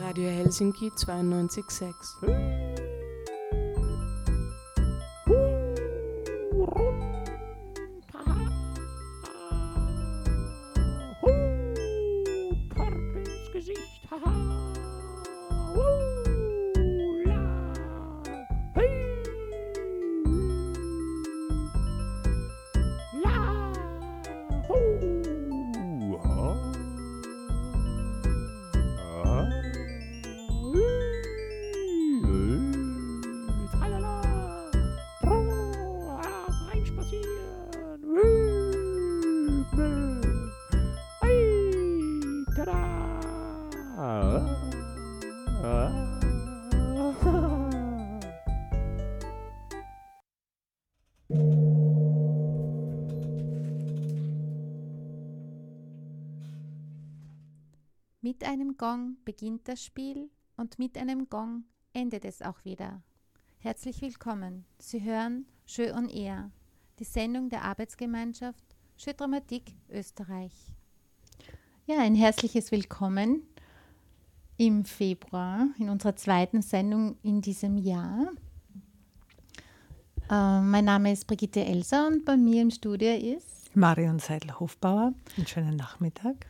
Radio Helsinki 92.6. Gong beginnt das Spiel und mit einem Gong endet es auch wieder. Herzlich willkommen. Sie hören Jeu on Air, die Sendung der Arbeitsgemeinschaft Jeu Dramatik Österreich. Ja, ein herzliches Willkommen im Februar in unserer zweiten Sendung in diesem Jahr. Äh, mein Name ist Brigitte Elser und bei mir im Studio ist Marion Seidel-Hofbauer. Einen schönen Nachmittag.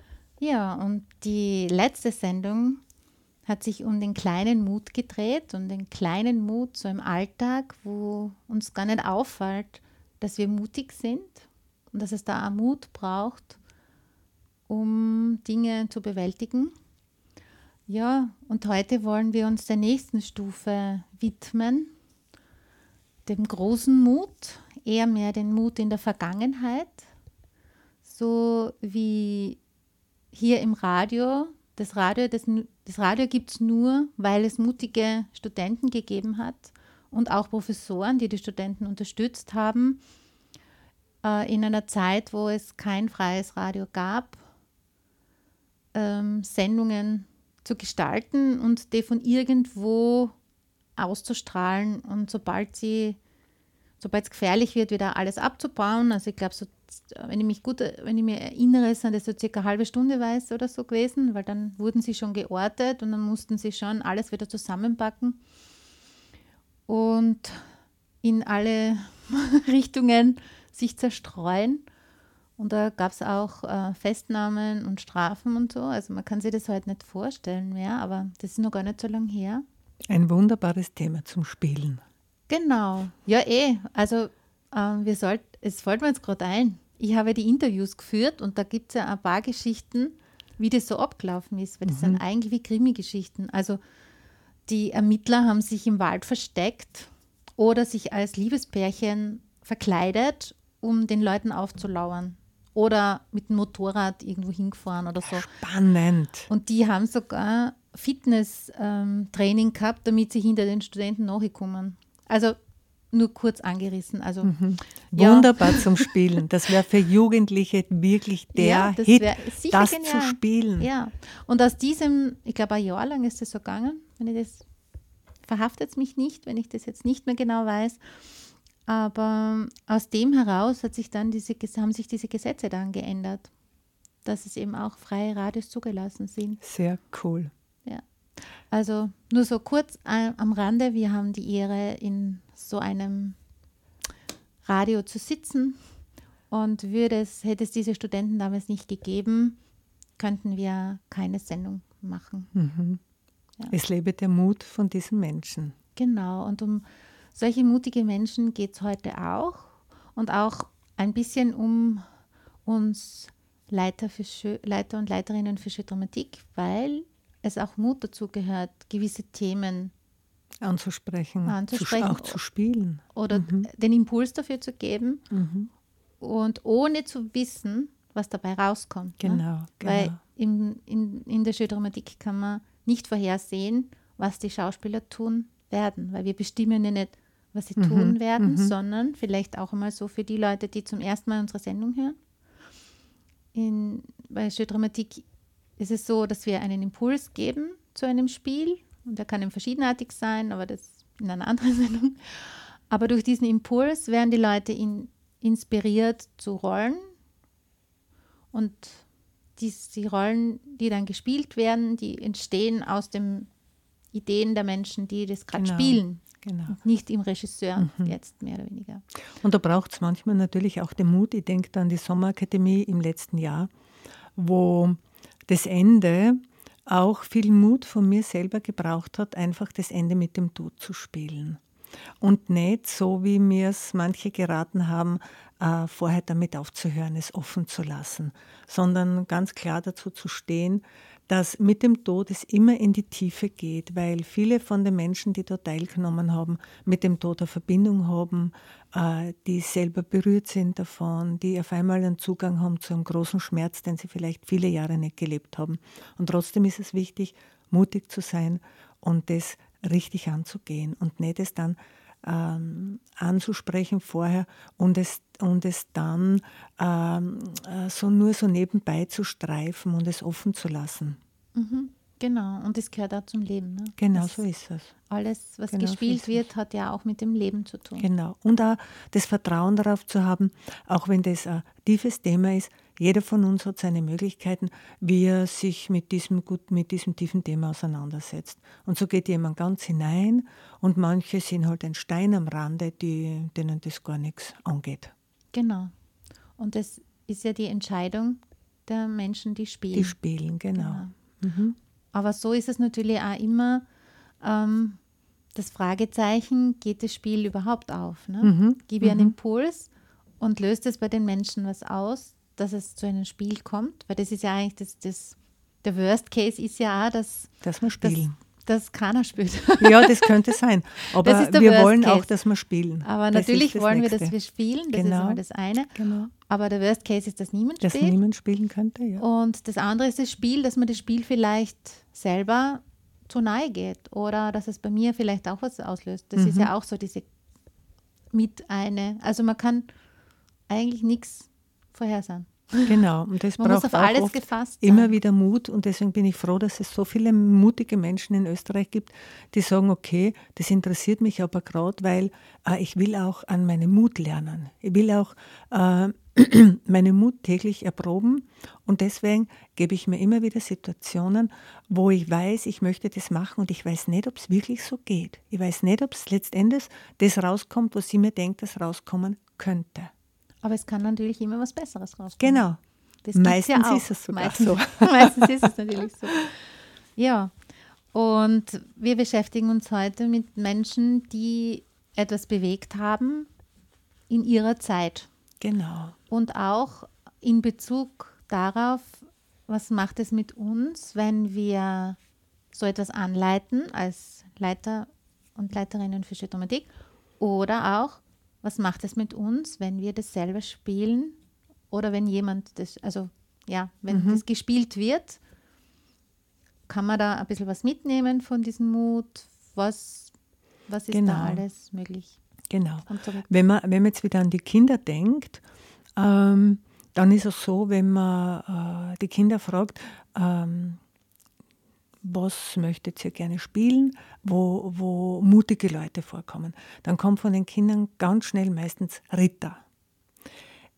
Ja, und die letzte Sendung hat sich um den kleinen Mut gedreht und den kleinen Mut so im Alltag, wo uns gar nicht auffällt, dass wir mutig sind und dass es da auch Mut braucht, um Dinge zu bewältigen. Ja, und heute wollen wir uns der nächsten Stufe widmen, dem großen Mut, eher mehr den Mut in der Vergangenheit, so wie hier im Radio, das Radio, das, das Radio gibt es nur, weil es mutige Studenten gegeben hat und auch Professoren, die die Studenten unterstützt haben, äh, in einer Zeit, wo es kein freies Radio gab, ähm, Sendungen zu gestalten und die von irgendwo auszustrahlen und sobald sie, sobald es gefährlich wird, wieder alles abzubauen. Also ich glaube, so wenn ich mich gut, wenn ich mir erinnere, sind das so circa eine halbe Stunde weiß oder so gewesen, weil dann wurden sie schon geortet und dann mussten sie schon alles wieder zusammenpacken und in alle Richtungen sich zerstreuen. Und da gab es auch äh, Festnahmen und Strafen und so. Also man kann sich das heute nicht vorstellen mehr, aber das ist noch gar nicht so lange her. Ein wunderbares Thema zum Spielen. Genau. Ja, eh. Also ähm, wir sollten, es fällt mir jetzt gerade ein, ich habe die Interviews geführt und da gibt es ja ein paar Geschichten, wie das so abgelaufen ist, weil das mhm. sind eigentlich wie Krimi-Geschichten. Also die Ermittler haben sich im Wald versteckt oder sich als Liebespärchen verkleidet, um den Leuten aufzulauern. Oder mit dem Motorrad irgendwo hingefahren oder so. Spannend. Und die haben sogar Fitness-Training ähm, gehabt, damit sie hinter den Studenten nachkommen. Also nur kurz angerissen. Also mhm. ja. wunderbar zum Spielen. Das wäre für Jugendliche wirklich der ja, das Hit, das genial. zu spielen. Ja, und aus diesem, ich glaube, ein Jahr lang ist das so gegangen. Wenn ich das verhaftet es mich nicht, wenn ich das jetzt nicht mehr genau weiß. Aber aus dem heraus hat sich dann diese, haben sich diese Gesetze dann geändert, dass es eben auch freie Radios zugelassen sind. Sehr cool. Ja. Also nur so kurz am Rande, wir haben die Ehre, in so einem Radio zu sitzen. Und würde es, hätte es diese Studenten damals nicht gegeben, könnten wir keine Sendung machen. Mhm. Ja. Es lebe der Mut von diesen Menschen. Genau, und um solche mutige Menschen geht es heute auch. Und auch ein bisschen um uns Leiter, für Leiter und Leiterinnen für Dramatik, weil es auch Mut dazu gehört, gewisse Themen anzusprechen, anzusprechen zu, auch zu spielen. Oder mhm. den Impuls dafür zu geben mhm. und ohne zu wissen, was dabei rauskommt. Genau, ne? genau. Weil in, in, in der Schildramatik kann man nicht vorhersehen, was die Schauspieler tun werden, weil wir bestimmen ja nicht, was sie mhm. tun werden, mhm. sondern vielleicht auch einmal so für die Leute, die zum ersten Mal unsere Sendung hören. In, bei Schildramatik ist es so, dass wir einen Impuls geben zu einem Spiel und der kann eben verschiedenartig sein, aber das in einer anderen Sendung. Aber durch diesen Impuls werden die Leute in, inspiriert zu rollen und die, die Rollen, die dann gespielt werden, die entstehen aus den Ideen der Menschen, die das gerade genau. spielen. Genau. Nicht im Regisseur mhm. jetzt mehr oder weniger. Und da braucht es manchmal natürlich auch den Mut. Ich denke an die Sommerakademie im letzten Jahr, wo das Ende auch viel Mut von mir selber gebraucht hat, einfach das Ende mit dem Tod zu spielen. Und nicht so, wie mir es manche geraten haben, äh, vorher damit aufzuhören, es offen zu lassen, sondern ganz klar dazu zu stehen, dass mit dem Tod es immer in die Tiefe geht, weil viele von den Menschen, die dort teilgenommen haben, mit dem Tod eine Verbindung haben, äh, die selber berührt sind davon, die auf einmal einen Zugang haben zu einem großen Schmerz, den sie vielleicht viele Jahre nicht gelebt haben. Und trotzdem ist es wichtig, mutig zu sein und das richtig anzugehen und nicht es dann ähm, anzusprechen vorher und es, und es dann ähm, äh, so nur so nebenbei zu streifen und es offen zu lassen. Mhm, genau, und das gehört auch zum Leben. Ne? Genau, das so ist es. Alles, was genau gespielt so wird, hat ja auch mit dem Leben zu tun. Genau, und auch das Vertrauen darauf zu haben, auch wenn das ein tiefes Thema ist, jeder von uns hat seine Möglichkeiten, wie er sich mit diesem, gut, mit diesem tiefen Thema auseinandersetzt. Und so geht jemand ganz hinein und manche sind halt ein Stein am Rande, die, denen das gar nichts angeht. Genau. Und das ist ja die Entscheidung der Menschen, die spielen. Die spielen, genau. genau. Mhm. Aber so ist es natürlich auch immer ähm, das Fragezeichen, geht das Spiel überhaupt auf? Ne? Mhm. Gebe ich einen mhm. Impuls und löst es bei den Menschen was aus, dass es zu einem Spiel kommt, weil das ist ja eigentlich das, das der Worst Case ist ja auch, dass, dass wir spielen. Dass, keiner spielt. Ja, das könnte sein. Aber wir Worst wollen Case. auch, dass wir spielen. Aber das natürlich wollen Nächste. wir, dass wir spielen. Das genau. ist mal das eine. Genau. Aber der Worst Case ist, dass niemand dass spielt. Dass niemand spielen könnte, ja. Und das andere ist das Spiel, dass man das Spiel vielleicht selber zu nahe geht oder dass es bei mir vielleicht auch was auslöst. Das mhm. ist ja auch so diese mit eine. Also man kann eigentlich nichts vorhersagen. Genau, und das Man braucht auch gefasst immer wieder Mut und deswegen bin ich froh, dass es so viele mutige Menschen in Österreich gibt, die sagen, okay, das interessiert mich aber gerade, weil äh, ich will auch an meinem Mut lernen. Ich will auch äh, meinen Mut täglich erproben und deswegen gebe ich mir immer wieder Situationen, wo ich weiß, ich möchte das machen und ich weiß nicht, ob es wirklich so geht. Ich weiß nicht, ob es letztendlich das rauskommt, was sie mir denkt, das rauskommen könnte. Aber es kann natürlich immer was Besseres rauskommen. Genau. Das Meistens ja ist es sogar Meistens, so. Meistens ist es natürlich so. Ja. Und wir beschäftigen uns heute mit Menschen, die etwas bewegt haben in ihrer Zeit. Genau. Und auch in Bezug darauf, was macht es mit uns, wenn wir so etwas anleiten als Leiter und Leiterinnen für Schüttomatik oder auch, was macht es mit uns, wenn wir das selber spielen oder wenn jemand das, also ja, wenn mhm. das gespielt wird, kann man da ein bisschen was mitnehmen von diesem Mut? Was, was ist genau. da alles möglich? Genau. Wenn man, wenn man jetzt wieder an die Kinder denkt, ähm, dann ist es so, wenn man äh, die Kinder fragt, ähm, was möchtet ihr gerne spielen, wo, wo mutige Leute vorkommen. Dann kommt von den Kindern ganz schnell meistens Ritter.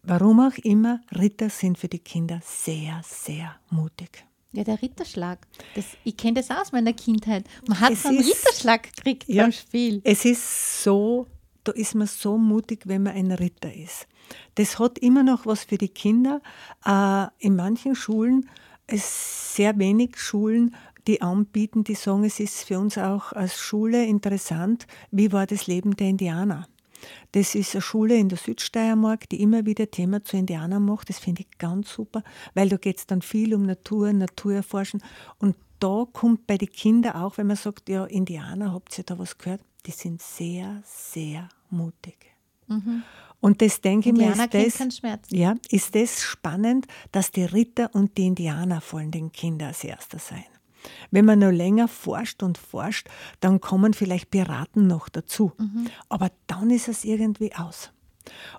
Warum auch immer, Ritter sind für die Kinder sehr, sehr mutig. Ja, der Ritterschlag. Das, ich kenne das aus meiner Kindheit. Man hat es so einen ist, Ritterschlag gekriegt ja, beim Spiel. Es ist so, da ist man so mutig, wenn man ein Ritter ist. Das hat immer noch was für die Kinder. Äh, in manchen Schulen, es sehr wenig Schulen, die anbieten, die sagen, es ist für uns auch als Schule interessant, wie war das Leben der Indianer. Das ist eine Schule in der Südsteiermark, die immer wieder Thema zu Indianern macht. Das finde ich ganz super, weil da geht es dann viel um Natur, Naturerforschen. Und da kommt bei den Kindern auch, wenn man sagt, ja, Indianer, habt ihr da was gehört? Die sind sehr, sehr mutig. Mhm. Und das denke ich mir, ist das, ja, ist das spannend, dass die Ritter und die Indianer vor allem den Kinder als Erster sein. Wenn man noch länger forscht und forscht, dann kommen vielleicht Piraten noch dazu. Mhm. Aber dann ist es irgendwie aus.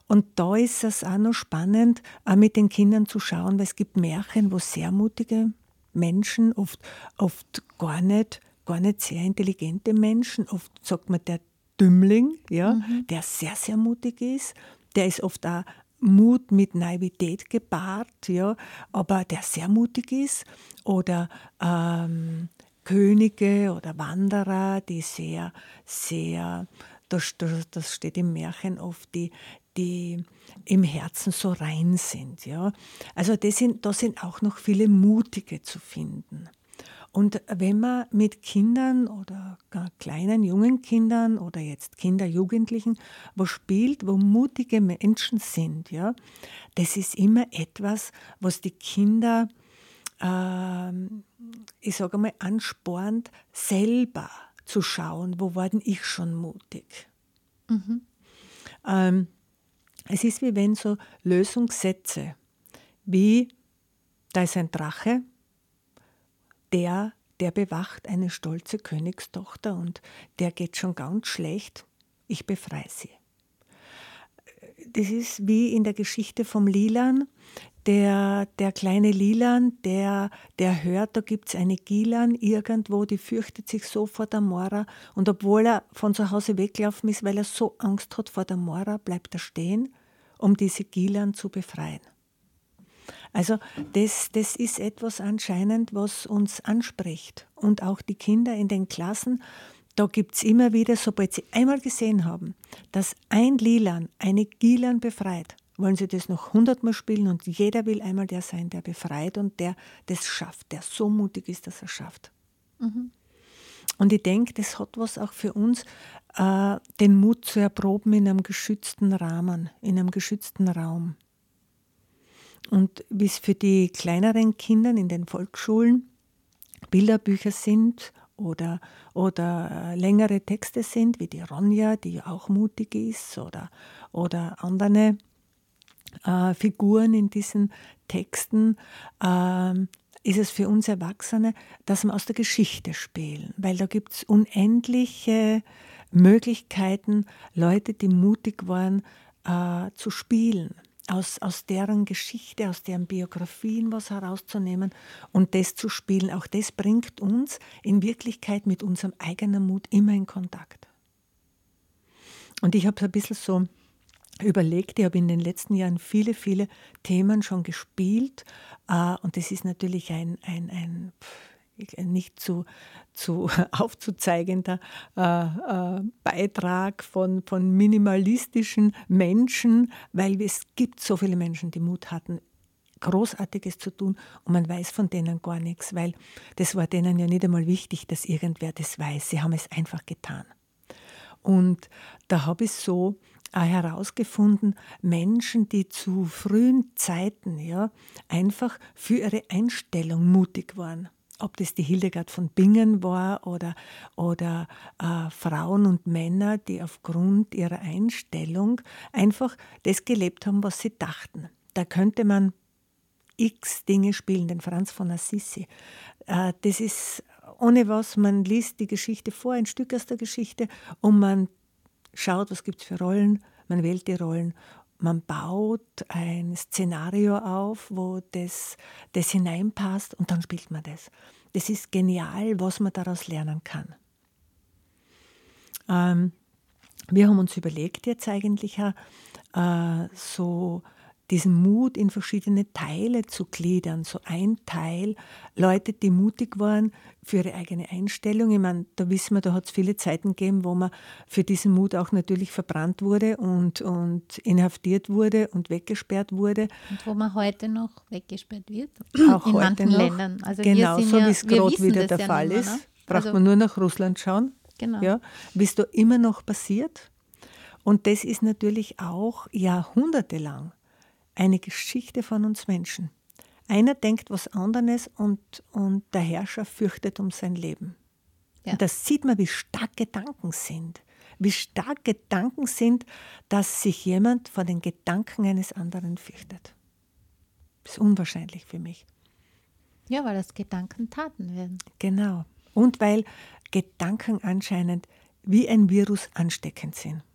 Und da ist es auch noch spannend, auch mit den Kindern zu schauen, weil es gibt Märchen, wo sehr mutige Menschen, oft, oft gar, nicht, gar nicht sehr intelligente Menschen, oft sagt man der Dümmling, ja, mhm. der sehr, sehr mutig ist, der ist oft auch Mut mit Naivität gepaart, ja, aber der sehr mutig ist. Oder ähm, Könige oder Wanderer, die sehr, sehr, das, das steht im Märchen oft, die, die im Herzen so rein sind. Ja. Also das sind, da sind auch noch viele Mutige zu finden. Und wenn man mit Kindern oder kleinen, jungen Kindern oder jetzt Kinder, Jugendlichen, wo spielt, wo mutige Menschen sind, ja, das ist immer etwas, was die Kinder, äh, ich sage mal, anspornt, selber zu schauen, wo war denn ich schon mutig. Mhm. Ähm, es ist wie wenn so Lösungssätze, wie da ist ein Drache, der, der bewacht eine stolze Königstochter und der geht schon ganz schlecht, ich befreie sie. Das ist wie in der Geschichte vom Lilan, der, der kleine Lilan, der, der hört, da gibt es eine Gilan irgendwo, die fürchtet sich so vor der Mora. Und obwohl er von zu Hause weggelaufen ist, weil er so Angst hat vor der Mora, bleibt er stehen, um diese Gilan zu befreien. Also das, das ist etwas anscheinend, was uns anspricht. Und auch die Kinder in den Klassen, da gibt es immer wieder, sobald sie einmal gesehen haben, dass ein Lilan eine Gilan befreit, wollen sie das noch hundertmal spielen und jeder will einmal der sein, der befreit und der das schafft, der so mutig ist, dass er schafft. Mhm. Und ich denke, das hat was auch für uns, äh, den Mut zu erproben in einem geschützten Rahmen, in einem geschützten Raum. Und wie es für die kleineren Kinder in den Volksschulen Bilderbücher sind oder, oder äh, längere Texte sind, wie die Ronja, die auch mutig ist, oder, oder andere äh, Figuren in diesen Texten, äh, ist es für uns Erwachsene, dass wir aus der Geschichte spielen, weil da gibt es unendliche Möglichkeiten, Leute, die mutig waren, äh, zu spielen aus, aus deren Geschichte, aus deren Biografien was herauszunehmen und das zu spielen. Auch das bringt uns in Wirklichkeit mit unserem eigenen Mut immer in Kontakt. Und ich habe es ein bisschen so überlegt, ich habe in den letzten Jahren viele, viele Themen schon gespielt äh, und das ist natürlich ein, ein, ein nicht zu, zu aufzuzeigender äh, äh, Beitrag von, von minimalistischen Menschen, weil es gibt so viele Menschen, die Mut hatten, Großartiges zu tun und man weiß von denen gar nichts, weil das war denen ja nicht einmal wichtig, dass irgendwer das weiß. Sie haben es einfach getan. Und da habe ich so äh, herausgefunden, Menschen, die zu frühen Zeiten ja, einfach für ihre Einstellung mutig waren ob das die Hildegard von Bingen war oder, oder äh, Frauen und Männer, die aufgrund ihrer Einstellung einfach das gelebt haben, was sie dachten. Da könnte man x Dinge spielen, den Franz von Assisi. Äh, das ist ohne was, man liest die Geschichte vor, ein Stück aus der Geschichte und man schaut, was gibt es für Rollen, man wählt die Rollen man baut ein Szenario auf, wo das, das hineinpasst und dann spielt man das. Das ist genial, was man daraus lernen kann. Ähm, wir haben uns überlegt jetzt eigentlich äh, so diesen Mut in verschiedene Teile zu gliedern. So ein Teil, Leute, die mutig waren für ihre eigene Einstellung. Ich meine, da wissen wir, da hat es viele Zeiten gegeben, wo man für diesen Mut auch natürlich verbrannt wurde und, und inhaftiert wurde und weggesperrt wurde. Und wo man heute noch weggesperrt wird. Auch in heute manchen noch. Ländern. Also genau, so wie es gerade wieder der Fall ist. Ne? Braucht also, man nur nach Russland schauen. Genau. Ja, wie es da immer noch passiert. Und das ist natürlich auch jahrhundertelang eine Geschichte von uns Menschen. Einer denkt was anderes und, und der Herrscher fürchtet um sein Leben. Ja. Und das sieht man, wie stark Gedanken sind. Wie stark Gedanken sind, dass sich jemand vor den Gedanken eines anderen fürchtet. Das ist unwahrscheinlich für mich. Ja, weil das Gedanken Taten werden. Genau. Und weil Gedanken anscheinend wie ein Virus ansteckend sind.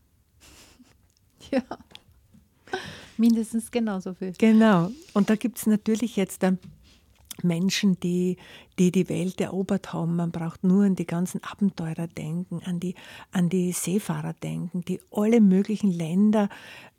Ja. Mindestens genauso viel. Genau. Und da gibt es natürlich jetzt, Menschen, die, die die Welt erobert haben. Man braucht nur an die ganzen Abenteurer denken, an die, an die Seefahrer denken, die alle möglichen Länder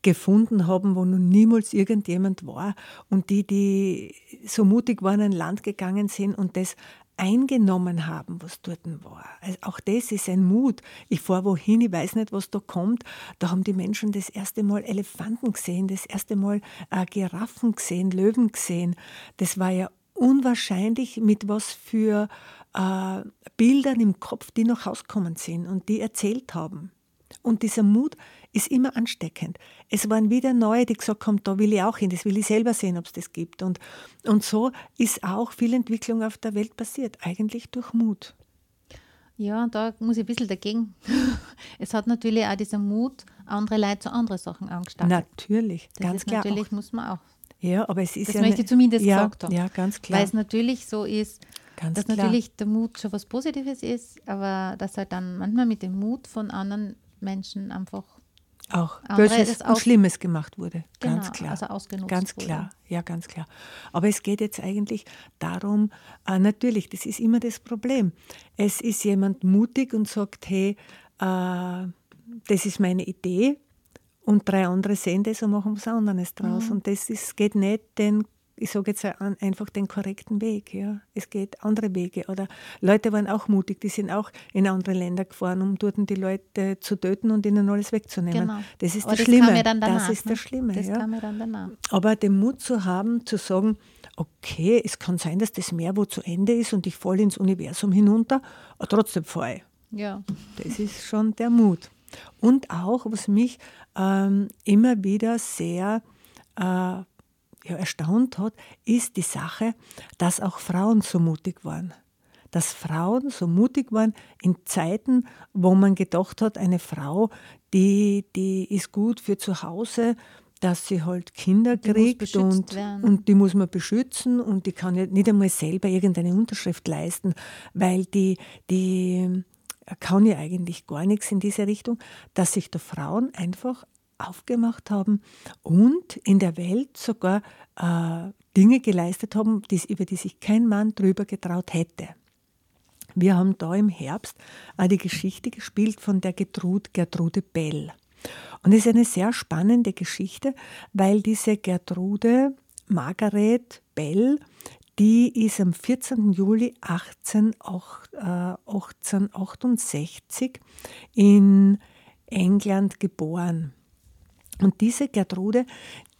gefunden haben, wo noch niemals irgendjemand war und die, die so mutig waren, ein Land gegangen sind und das eingenommen haben, was dort war. Also auch das ist ein Mut. Ich fahre wohin, ich weiß nicht, was da kommt. Da haben die Menschen das erste Mal Elefanten gesehen, das erste Mal äh, Giraffen gesehen, Löwen gesehen. Das war ja unwahrscheinlich, mit was für äh, Bildern im Kopf die noch rauskommen sind und die erzählt haben. Und dieser Mut ist immer ansteckend. Es waren wieder neue, die gesagt haben, da will ich auch hin, das will ich selber sehen, ob es das gibt. Und, und so ist auch viel Entwicklung auf der Welt passiert, eigentlich durch Mut. Ja, da muss ich ein bisschen dagegen. Es hat natürlich auch dieser Mut, andere Leute zu anderen Sachen angestarrt. Natürlich, das ganz klar. Natürlich auch. muss man auch. Ja, aber es ist Das ja möchte eine- ich zumindest ja, gesagt haben. Ja, ganz klar. Weil es natürlich so ist, ganz dass klar. natürlich der Mut schon was Positives ist, aber dass halt dann manchmal mit dem Mut von anderen Menschen einfach auch andere und auch- Schlimmes gemacht wurde. Ganz genau, klar. also ausgenutzt Ganz wurde. klar, ja, ganz klar. Aber es geht jetzt eigentlich darum, äh, natürlich, das ist immer das Problem. Es ist jemand mutig und sagt, hey, äh, das ist meine Idee und drei andere sehen das und machen was anderes draus. Mhm. Und das ist, geht nicht den, ich sage jetzt ein- einfach den korrekten Weg. Ja. Es geht andere Wege. Oder Leute waren auch mutig, die sind auch in andere Länder gefahren, um dort die Leute zu töten und ihnen alles wegzunehmen. Genau. Das ist Aber das das Schlimme. kam ja dann danach, das ist ne? das Schlimme. Das ja. kam ja dann danach. Aber den Mut zu haben, zu sagen, okay, es kann sein, dass das Meer wo zu Ende ist und ich falle ins Universum hinunter, aber trotzdem fahre ich. Ja. Das ist schon der Mut. Und auch, was mich ähm, immer wieder sehr äh, ja, erstaunt hat, ist die Sache, dass auch Frauen so mutig waren. Dass Frauen so mutig waren in Zeiten, wo man gedacht hat, eine Frau, die, die ist gut für zu Hause, dass sie halt Kinder Die kriegt und, werden. und die muss man beschützen und die kann ja nicht einmal selber irgendeine Unterschrift leisten, weil die, die kann ja eigentlich gar nichts in diese Richtung, dass sich da Frauen einfach aufgemacht haben und in der Welt sogar äh, Dinge geleistet haben, über die sich kein Mann drüber getraut hätte. Wir haben da im Herbst äh, die Geschichte gespielt von der Gertrude, Gertrude Bell. Und es ist eine sehr spannende Geschichte, weil diese Gertrude Margaret Bell, die ist am 14. Juli 18, auch, äh, 1868 in England geboren. Und diese Gertrude,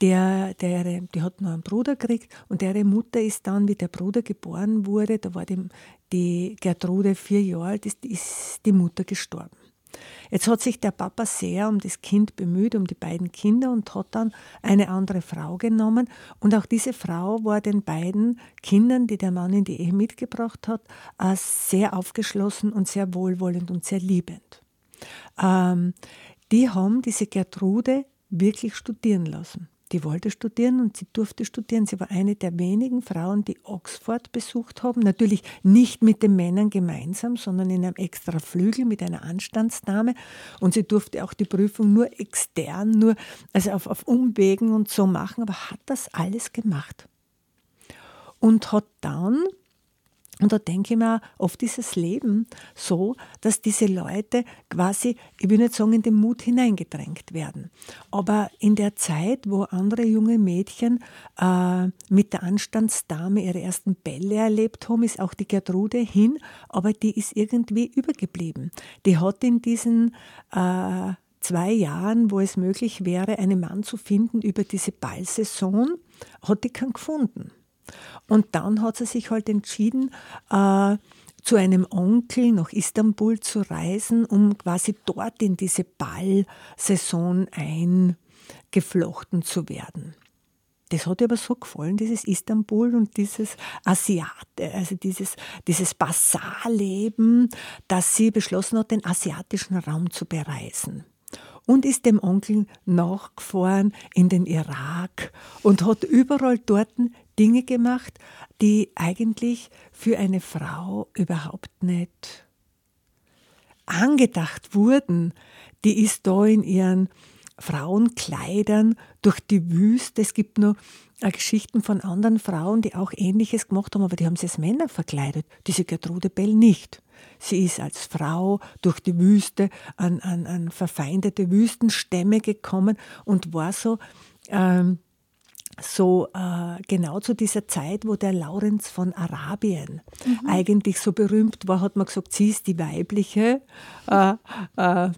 der, der, die hat noch einen Bruder gekriegt und deren Mutter ist dann, wie der Bruder geboren wurde, da war die, die Gertrude vier Jahre alt, ist, ist die Mutter gestorben. Jetzt hat sich der Papa sehr um das Kind bemüht, um die beiden Kinder und hat dann eine andere Frau genommen. Und auch diese Frau war den beiden Kindern, die der Mann in die Ehe mitgebracht hat, äh, sehr aufgeschlossen und sehr wohlwollend und sehr liebend. Ähm, die haben diese Gertrude wirklich studieren lassen. Die wollte studieren und sie durfte studieren. Sie war eine der wenigen Frauen, die Oxford besucht haben. Natürlich nicht mit den Männern gemeinsam, sondern in einem extra Flügel mit einer Anstandsdame. Und sie durfte auch die Prüfung nur extern, nur also auf, auf Umwegen und so machen, aber hat das alles gemacht. Und hat dann und da denke ich mir, oft ist das Leben so, dass diese Leute quasi, ich will nicht sagen, in den Mut hineingedrängt werden. Aber in der Zeit, wo andere junge Mädchen äh, mit der Anstandsdame ihre ersten Bälle erlebt haben, ist auch die Gertrude hin, aber die ist irgendwie übergeblieben. Die hat in diesen äh, zwei Jahren, wo es möglich wäre, einen Mann zu finden über diese Ballsaison, hat die keinen gefunden. Und dann hat sie sich halt entschieden, äh, zu einem Onkel nach Istanbul zu reisen, um quasi dort in diese Ballsaison eingeflochten zu werden. Das hat ihr aber so gefallen, dieses Istanbul und dieses Asiate, also dieses, dieses Basarleben, dass sie beschlossen hat, den asiatischen Raum zu bereisen und ist dem Onkel nachgefahren in den Irak und hat überall dort Dinge gemacht, die eigentlich für eine Frau überhaupt nicht angedacht wurden. Die ist da in ihren Frauenkleidern durch die Wüste. Es gibt noch äh, Geschichten von anderen Frauen, die auch Ähnliches gemacht haben, aber die haben sich als Männer verkleidet. Diese Gertrude Bell nicht. Sie ist als Frau durch die Wüste an, an, an verfeindete Wüstenstämme gekommen und war so, ähm, so äh, genau zu dieser Zeit, wo der Laurenz von Arabien mhm. eigentlich so berühmt war, hat man gesagt, sie ist die weibliche äh, äh,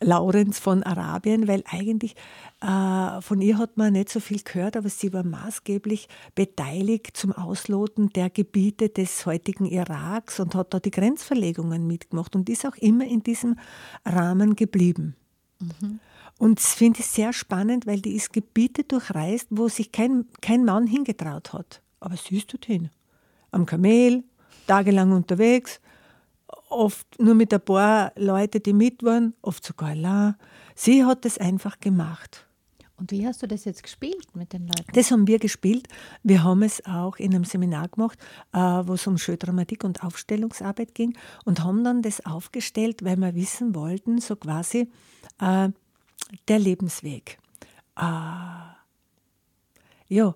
Laurenz von Arabien, weil eigentlich äh, von ihr hat man nicht so viel gehört, aber sie war maßgeblich beteiligt zum Ausloten der Gebiete des heutigen Iraks und hat da die Grenzverlegungen mitgemacht und ist auch immer in diesem Rahmen geblieben. Mhm. Und das finde ich sehr spannend, weil die ist Gebiete durchreist, wo sich kein, kein Mann hingetraut hat. Aber sie ist dorthin. Am Kamel, tagelang unterwegs, oft nur mit ein paar Leuten, die mit waren, oft sogar allein. Sie hat es einfach gemacht. Und wie hast du das jetzt gespielt mit den Leuten? Das haben wir gespielt. Wir haben es auch in einem Seminar gemacht, äh, wo es um Schödramatik und Aufstellungsarbeit ging und haben dann das aufgestellt, weil wir wissen wollten, so quasi äh, der Lebensweg. Äh, ja,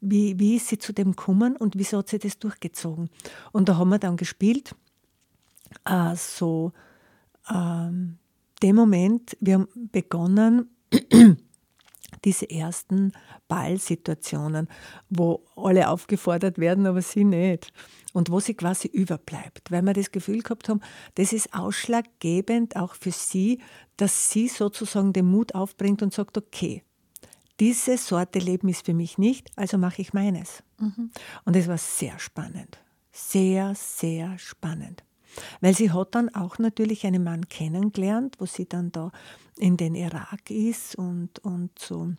wie, wie ist sie zu dem gekommen und wieso hat sie das durchgezogen? Und da haben wir dann gespielt äh, so ähm, dem Moment, wir haben begonnen, diese ersten Ballsituationen, wo alle aufgefordert werden, aber sie nicht. Und wo sie quasi überbleibt, weil wir das Gefühl gehabt haben, das ist ausschlaggebend auch für sie, dass sie sozusagen den Mut aufbringt und sagt, okay, diese Sorte Leben ist für mich nicht, also mache ich meines. Mhm. Und es war sehr spannend. Sehr, sehr spannend. Weil sie hat dann auch natürlich einen Mann kennengelernt, wo sie dann da in den Irak ist und, und so.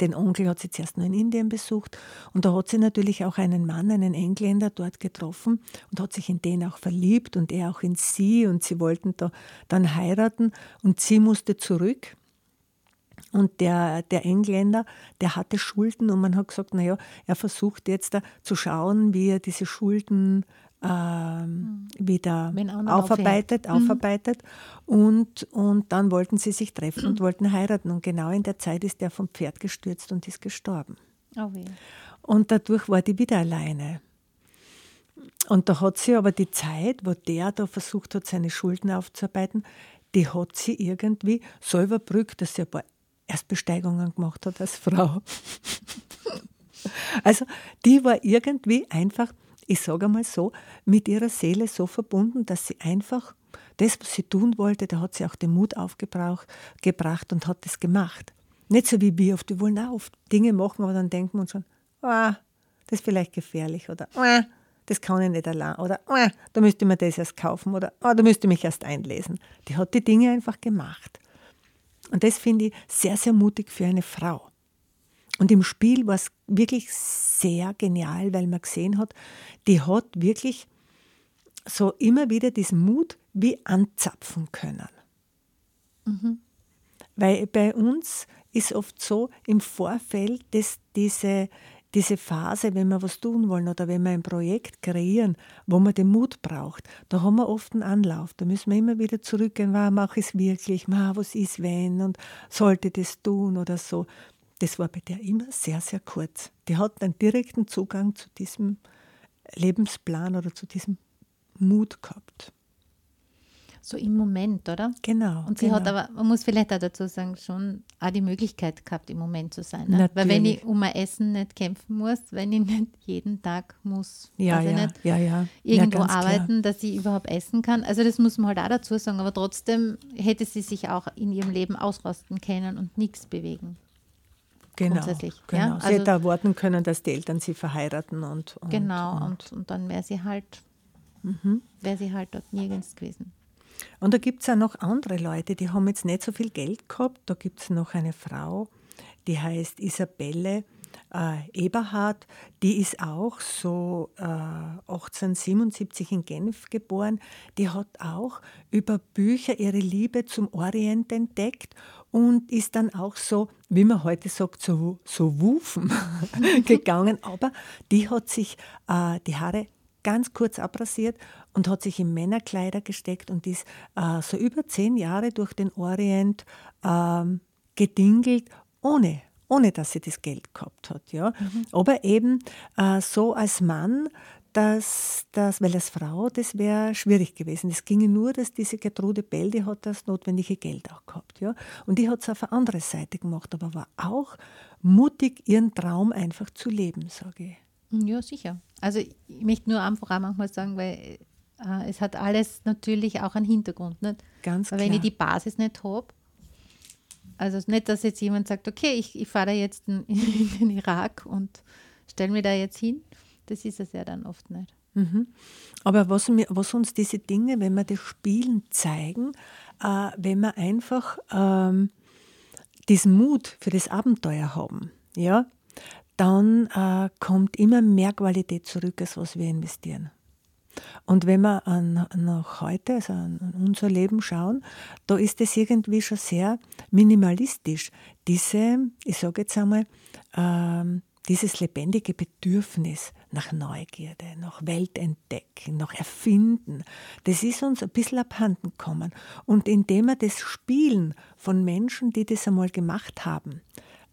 Den Onkel hat sie zuerst nur in Indien besucht und da hat sie natürlich auch einen Mann, einen Engländer dort getroffen und hat sich in den auch verliebt und er auch in sie und sie wollten da dann heiraten und sie musste zurück. Und der, der Engländer, der hatte Schulden und man hat gesagt, naja, er versucht jetzt da zu schauen, wie er diese Schulden ähm, wieder aufarbeitet, aufarbeitet. Mhm. Und, und dann wollten sie sich treffen und wollten heiraten. Und genau in der Zeit ist der vom Pferd gestürzt und ist gestorben. Oh und dadurch war die wieder alleine. Und da hat sie aber die Zeit, wo der da versucht hat, seine Schulden aufzuarbeiten, die hat sie irgendwie so überbrückt, dass sie ein paar Erstbesteigungen gemacht hat als Frau. also die war irgendwie einfach ich sage einmal so, mit ihrer Seele so verbunden, dass sie einfach das, was sie tun wollte, da hat sie auch den Mut aufgebracht und hat das gemacht. Nicht so wie wir oft, wir wollen auch oft Dinge machen, aber dann denken wir uns schon, ah, das ist vielleicht gefährlich oder ah, das kann ich nicht allein oder ah, da müsste man das erst kaufen oder ah, da müsste ich mich erst einlesen. Die hat die Dinge einfach gemacht. Und das finde ich sehr, sehr mutig für eine Frau. Und im Spiel war es wirklich sehr genial, weil man gesehen hat, die hat wirklich so immer wieder diesen Mut wie anzapfen können. Mhm. Weil bei uns ist oft so im Vorfeld, dass diese, diese Phase, wenn wir was tun wollen oder wenn wir ein Projekt kreieren, wo man den Mut braucht, da haben wir oft einen Anlauf. Da müssen wir immer wieder zurückgehen, mache ich es wirklich, was ist wenn und sollte das tun oder so das war bei der immer sehr, sehr kurz. Die hat einen direkten Zugang zu diesem Lebensplan oder zu diesem Mut gehabt. So im Moment, oder? Genau. Und sie genau. hat aber, man muss vielleicht auch dazu sagen, schon auch die Möglichkeit gehabt, im Moment zu sein. Ne? Weil wenn ich um mein Essen nicht kämpfen muss, wenn ich nicht jeden Tag muss, ja, ja, nicht, ja, ja. irgendwo ja, arbeiten, klar. dass ich überhaupt essen kann. Also das muss man halt auch dazu sagen. Aber trotzdem hätte sie sich auch in ihrem Leben ausrasten können und nichts bewegen. Genau, grundsätzlich. Genau. Ja? Sie also, hätte erwarten können, dass die Eltern sie verheiraten und. und genau, und, und, und dann wäre sie halt, mhm. wäre sie halt dort nirgends gewesen. Und da gibt es auch noch andere Leute, die haben jetzt nicht so viel Geld gehabt. Da gibt es noch eine Frau, die heißt Isabelle äh, Eberhard, die ist auch so äh, 1877 in Genf geboren. Die hat auch über Bücher ihre Liebe zum Orient entdeckt und ist dann auch so, wie man heute sagt, so, so wufen gegangen. Aber die hat sich äh, die Haare ganz kurz abrasiert und hat sich in Männerkleider gesteckt und ist äh, so über zehn Jahre durch den Orient ähm, gedingelt, ohne ohne dass sie das Geld gehabt hat. Ja? Aber eben äh, so als Mann, dass, dass, weil als Frau, das wäre schwierig gewesen. Es ginge nur, dass diese Gertrude Bell, die hat das notwendige Geld auch gehabt. Ja? Und die hat es auf eine andere Seite gemacht, aber war auch mutig, ihren Traum einfach zu leben, sage ich. Ja, sicher. Also ich möchte nur einfach auch manchmal sagen, weil äh, es hat alles natürlich auch einen Hintergrund. Nicht? Ganz Weil klar. wenn ich die Basis nicht habe, also nicht, dass jetzt jemand sagt, okay, ich, ich fahre da jetzt in, in den Irak und stelle mir da jetzt hin, das ist es ja dann oft nicht. Mhm. Aber was, was uns diese Dinge, wenn wir das Spielen zeigen, äh, wenn wir einfach ähm, diesen Mut für das Abenteuer haben, ja, dann äh, kommt immer mehr Qualität zurück, als was wir investieren. Und wenn wir an, nach heute, also an unser Leben schauen, da ist es irgendwie schon sehr minimalistisch. Diese, ich sage jetzt einmal, ähm, dieses lebendige Bedürfnis nach Neugierde, nach Weltentdecken, nach Erfinden, das ist uns ein bisschen abhanden gekommen. Und indem wir das Spielen von Menschen, die das einmal gemacht haben,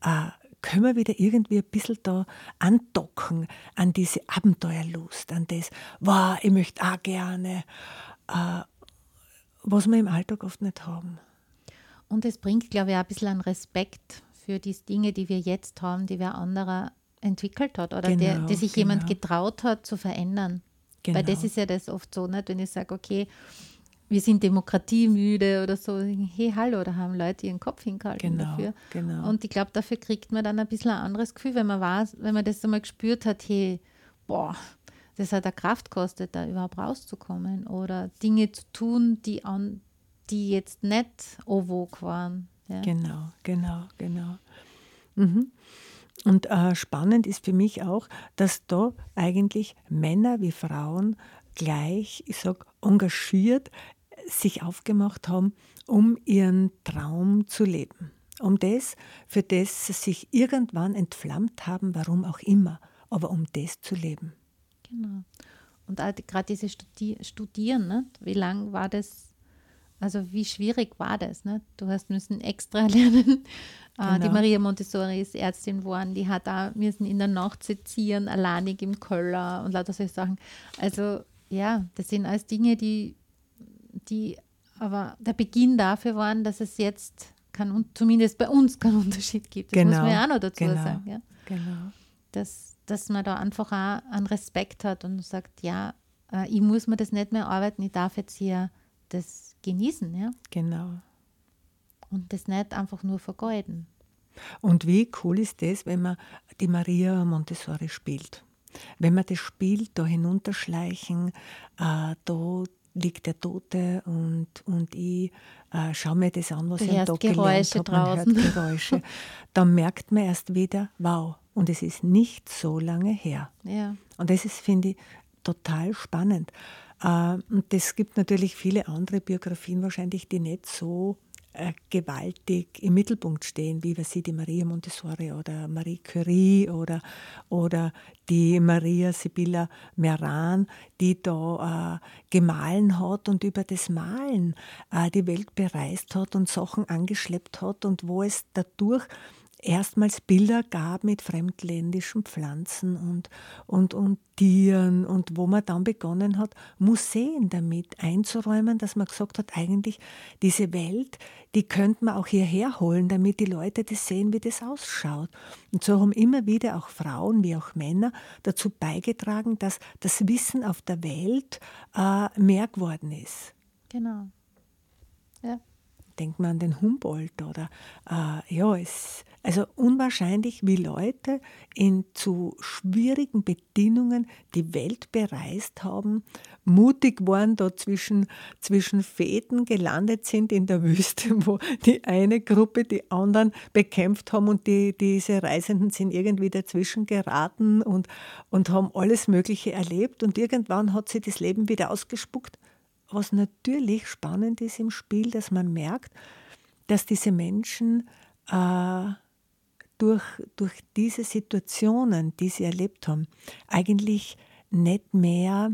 äh, können wir wieder irgendwie ein bisschen da andocken an diese Abenteuerlust, an das, wow, ich möchte auch gerne, äh, was wir im Alltag oft nicht haben. Und es bringt, glaube ich, auch ein bisschen an Respekt für die Dinge, die wir jetzt haben, die wer anderer entwickelt hat oder der, Genau, der sich jemand genau. getraut hat zu verändern. Genau. Weil das ist ja das oft so, nicht? wenn ich sage, okay, wir sind demokratiemüde oder so, hey, hallo, da haben Leute ihren Kopf hingehalten Genau, dafür. genau. Und ich glaube, dafür kriegt man dann ein bisschen ein anderes Gefühl, wenn man weiß, wenn man das einmal gespürt hat, hey, boah, das hat eine Kraft gekostet, da überhaupt rauszukommen oder Dinge zu tun, die, an, die jetzt nicht ovog waren. Ja. Genau, genau, genau. Mhm. Und äh, spannend ist für mich auch, dass da eigentlich Männer wie Frauen gleich, ich sag, engagiert sich aufgemacht haben, um ihren Traum zu leben. Um das, für das sie sich irgendwann entflammt haben, warum auch immer, aber um das zu leben. Genau. Und gerade dieses Studi Studieren, nicht? wie lang war das, also wie schwierig war das? Nicht? Du hast müssen extra lernen. Die Genau. Maria Montessori ist Ärztin geworden, die hat da müssen in der Nacht sezieren, alleinig im Keller und lauter solche Sachen. Also ja, das sind alles Dinge, die, die aber der Beginn dafür waren, dass es jetzt kann, zumindest bei uns keinen Unterschied gibt. Das muss man ja auch noch dazu genau, sagen. Ja? Genau. dass, dass man da einfach auch einen Respekt hat und sagt, ja, äh, ich muss mir das nicht mehr arbeiten, ich darf jetzt hier das genießen, ja, Genau. und das nicht einfach nur vergeuden. Und wie cool ist das, wenn man die Maria Montessori spielt? Wenn man das spielt, da hinunterschleichen, äh, da liegt der Tote und, und ich äh, schaue mir das an, was Du ich Tag Geräusche gelernt habe. Man hört draußen. Geräusche. Dann merkt man erst wieder, wow, und es ist nicht so lange her. Ja, Und das ist, finde ich, total spannend. Äh, Und es gibt natürlich viele andere Biografien wahrscheinlich, die nicht so äh, gewaltig im Mittelpunkt stehen, wie wir sie die Maria Montessori oder Marie Curie oder, oder die Maria Sibylla Meran, die da äh, gemahlen hat und über das Malen äh, die Welt bereist hat und Sachen angeschleppt hat und wo es dadurch erstmals Bilder gab mit fremdländischen Pflanzen und, und, und Tieren und wo man dann begonnen hat, Museen damit einzuräumen, dass man gesagt hat, eigentlich diese Welt, die könnte man auch hierher holen, damit die Leute das sehen, wie das ausschaut. Und so haben immer wieder auch Frauen wie auch Männer dazu beigetragen, dass das Wissen auf der Welt äh, mehr geworden ist genau. Ja, denkt man an den Humboldt oder äh, ja, es, also unwahrscheinlich, wie Leute in zu schwierigen Bedingungen die Welt bereist haben, mutig waren, da zwischen, zwischen Fäden gelandet sind in der Wüste, wo die eine Gruppe die anderen bekämpft haben und die, diese Reisenden sind irgendwie dazwischen geraten und, und haben alles Mögliche erlebt und irgendwann hat sie das Leben wieder ausgespuckt was natürlich spannend ist im Spiel, dass man merkt, dass diese Menschen äh, durch, durch diese Situationen, die sie erlebt haben, eigentlich nicht mehr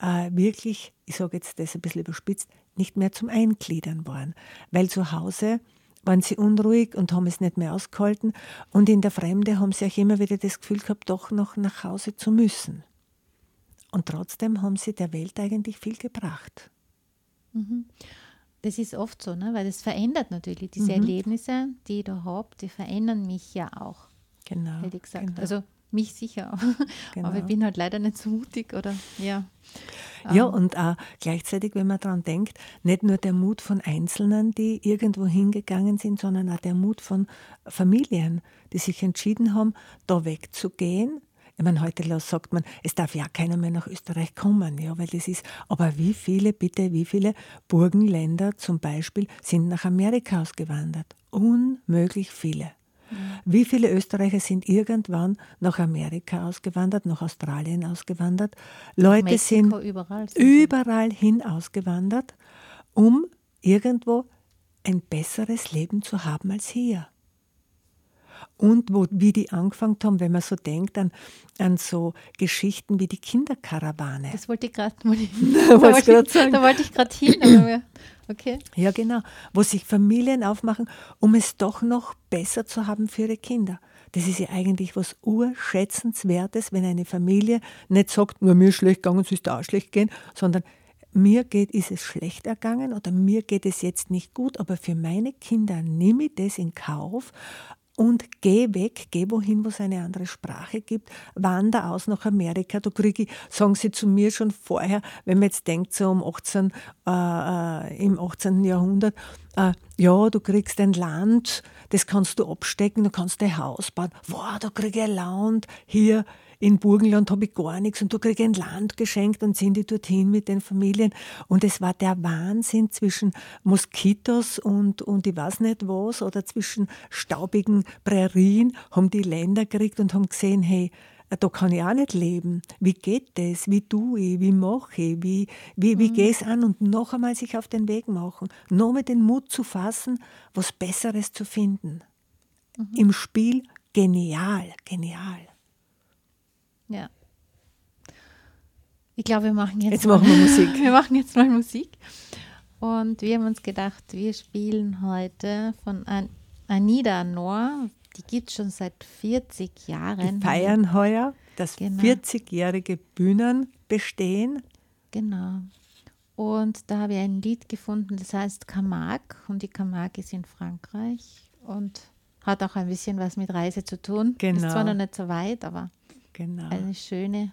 äh, wirklich, ich sage jetzt das ein bisschen überspitzt, nicht mehr zum Eingliedern waren. Weil zu Hause waren sie unruhig und haben es nicht mehr ausgehalten. Und in der Fremde haben sie auch immer wieder das Gefühl gehabt, doch noch nach Hause zu müssen. Und trotzdem haben sie der Welt eigentlich viel gebracht. Mhm. Das ist oft so, ne? weil das verändert natürlich. Diese mhm. Erlebnisse, die ich da habe, die verändern mich ja auch. Genau. Hätte ich gesagt. Genau. Also mich sicher. Genau. Aber ich bin halt leider nicht so mutig oder ja. Ja, ähm. und auch gleichzeitig, wenn man daran denkt, nicht nur der Mut von Einzelnen, die irgendwo hingegangen sind, sondern auch der Mut von Familien, die sich entschieden haben, da wegzugehen. Ich meine, heute sagt man, es darf ja keiner mehr nach Österreich kommen, ja, weil das ist. Aber wie viele, bitte, wie viele Burgenländer zum Beispiel sind nach Amerika ausgewandert? Unmöglich viele. Wie viele Österreicher sind irgendwann nach Amerika ausgewandert, nach Australien ausgewandert? Leute Mexiko, sind überall, überall hin ausgewandert, um irgendwo ein besseres Leben zu haben als hier und wo, wie die angefangen haben, wenn man so denkt an, an so Geschichten wie die Kinderkarawane. Das wollte ich gerade da, da wollte ich gerade hin. okay. Ja, genau. Wo sich Familien aufmachen, um es doch noch besser zu haben für ihre Kinder. Das ist ja eigentlich was Urschätzenswertes, wenn eine Familie nicht sagt, nur mir schlecht gegangen, es ist auch schlecht gehen, sondern mir geht, ist es schlecht ergangen oder mir geht es jetzt nicht gut, aber für meine Kinder nehme ich das in Kauf, und geh weg, geh wohin, wo es eine andere Sprache gibt, wander aus nach Amerika. Da kriege ich, sagen sie zu mir schon vorher, wenn man jetzt denkt, so um 18, äh, äh, im 18. Jahrhundert, äh, ja, du kriegst ein Land, das kannst du abstecken, du kannst ein Haus bauen. Wow, da kriege ich ein Land hier in Burgenland habe ich gar nichts und du kriegst ein Land geschenkt und sind die dorthin mit den Familien. Und es war der Wahnsinn zwischen Moskitos und, und ich weiß nicht was oder zwischen staubigen Prärien haben die Länder gekriegt und haben gesehen, hey, da kann ich auch nicht leben. Wie geht das? Wie tue ich? Wie mache ich? Wie, wie, wie mhm. gehe ich an? Und noch einmal sich auf den Weg machen. Noch mal den Mut zu fassen, was Besseres zu finden. Mhm. Im Spiel genial, genial. Ja. Ich glaube, wir machen jetzt, jetzt machen wir Musik. wir machen jetzt mal Musik. Und wir haben uns gedacht, wir spielen heute von An Anida Noor. Die gibt es schon seit 40 Jahren. Die feiern heuer das genau. 40-jährige Bühnenbestehen. Genau. Und da habe ich ein Lied gefunden, das heißt Camargue. Und die Camargue ist in Frankreich und hat auch ein bisschen was mit Reise zu tun. Genau. Ist zwar noch nicht so weit, aber Genau. Eine schöne,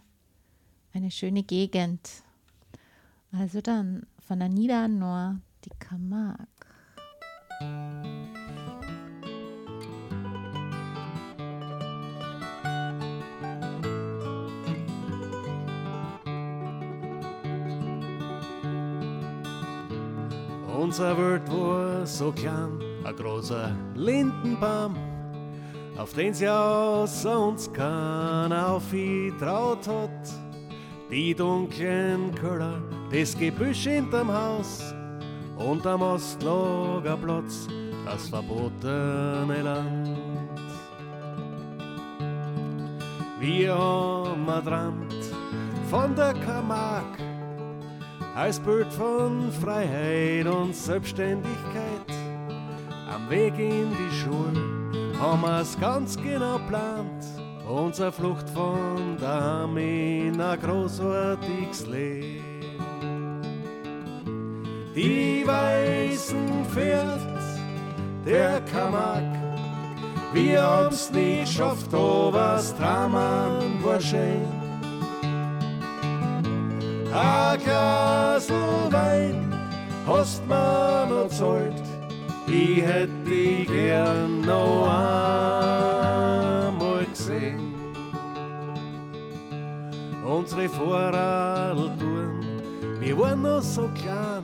eine schöne Gegend. Also dann von Anida Noor die Camargue. Unser Welt war so klein, ein großer Lindenbaum auf den sie außer uns keiner aufgetraut hat. Die dunklen Köller, das Gebüsch hinterm Haus und am Ostlagerplatz das verbotene Land. Wir haben erträumt von der Camargue als Bild von Freiheit und Selbstständigkeit am Weg in die Schule haben wir's ganz genau plant. Unsere Flucht von daheim in ein großartiges Leben. Die weißen Pferd, der Kamak, wir haben's nie geschafft, aber das Dramen war schön. Ein Glas Wein hast mir noch zahlt, ich hätte dich gern noch einmal gesehen. Unsere Vorradtouren, wir waren noch so klein,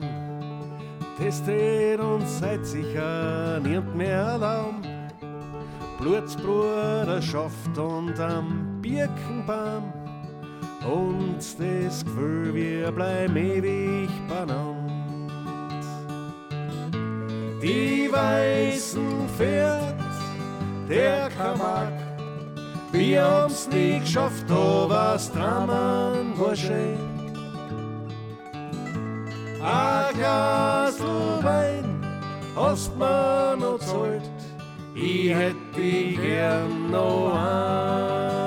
das tät uns seit sicher niemand mehr erlauben. Blutsbruderschaft und am Birkenbaum und das Gefühl, wir bleiben ewig beieinander die weißen Pferd, der Kamak. Wir haben's nie geschafft, aber das Dramen war schön. Ein Glas Wein hast mir noch zahlt. Ich hätt dich gern noch einmal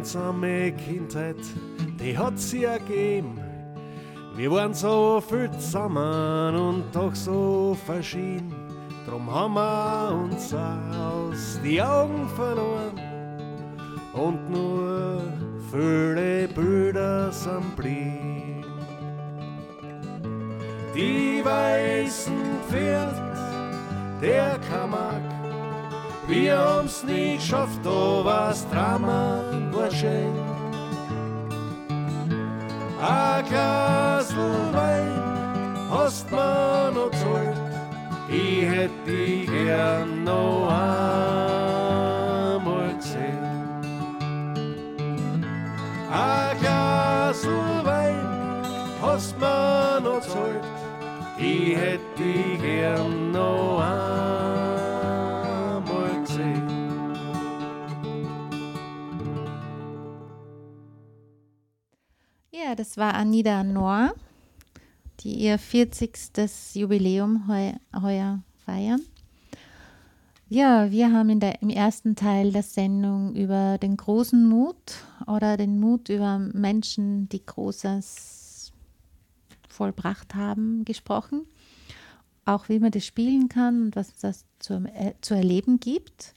Die gemeinsame Kindheit, die hat sie ergeben. Wir waren so viel zusammen und doch so verschieden. Drum haben wir uns aus die Augen verloren und nur viele Bilder sind blieben. Die weißen Pferd, der Kammer Bijomsných šoftová strama dlžeň. A Kastelvaj, Ostman och Zoll, i hettiga Noamortsen. A Kastelvaj, Ostman och Zoll, i hettiga das war Anida Noor, die ihr 40. Jubiläum heu, heuer feiern. Ja, wir haben der, im ersten Teil der Sendung über den großen Mut oder den Mut über Menschen, die Großes vollbracht haben, gesprochen. Auch wie man das spielen kann und was das zu, äh, zu erleben gibt.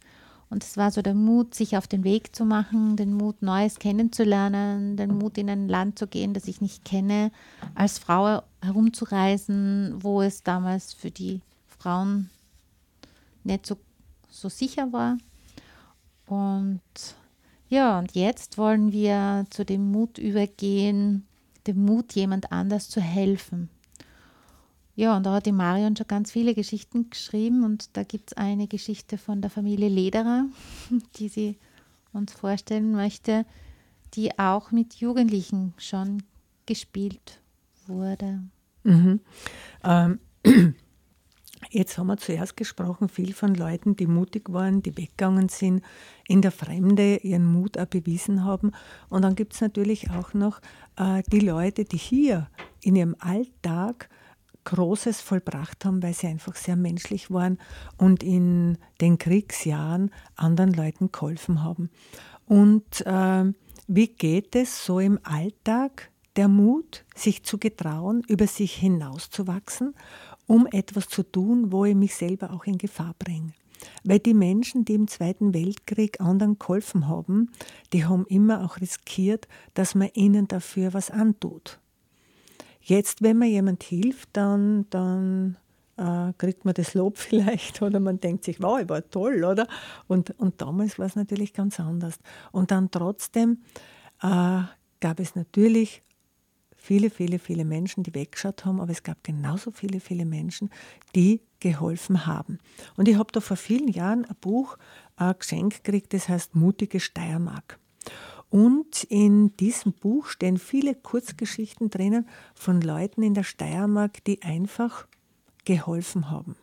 Und es war so der Mut, sich auf den Weg zu machen, den Mut, Neues kennenzulernen, den Mut, in ein Land zu gehen, das ich nicht kenne, als Frau herumzureisen, wo es damals für die Frauen nicht so, so sicher war. Und ja, und jetzt wollen wir zu dem Mut übergehen, dem Mut, jemand anders zu helfen. Ja, und da hat die Marion schon ganz viele Geschichten geschrieben und da gibt es eine Geschichte von der Familie Lederer, die sie uns vorstellen möchte, die auch mit Jugendlichen schon gespielt wurde. Mhm. Ähm, jetzt haben wir zuerst gesprochen, viel von Leuten, die mutig waren, die weggegangen sind, in der Fremde ihren Mut auch bewiesen haben. Und dann gibt es natürlich auch noch äh, die Leute, die hier in ihrem Alltag Großes vollbracht haben, weil sie einfach sehr menschlich waren und in den Kriegsjahren anderen Leuten geholfen haben. Und äh, wie geht es so im Alltag, der Mut, sich zu getrauen, über sich hinauszuwachsen, um etwas zu tun, wo ich mich selber auch in Gefahr bringe? Weil die Menschen, die im Zweiten Weltkrieg anderen geholfen haben, die haben immer auch riskiert, dass man ihnen dafür was antut. Jetzt, wenn mir jemand hilft, dann, dann äh, kriegt man das Lob vielleicht oder man denkt sich, wow, ich war toll, oder? Und, und damals war es natürlich ganz anders. Und dann trotzdem äh, gab es natürlich viele, viele, viele Menschen, die weggeschaut haben, aber es gab genauso viele, viele Menschen, die geholfen haben. Und ich habe da vor vielen Jahren ein Buch äh, geschenkt gekriegt, das heißt Mutige Steiermark. Und in diesem Buch stehen viele Kurzgeschichten drinnen von Leuten in der Steiermark, die einfach geholfen haben.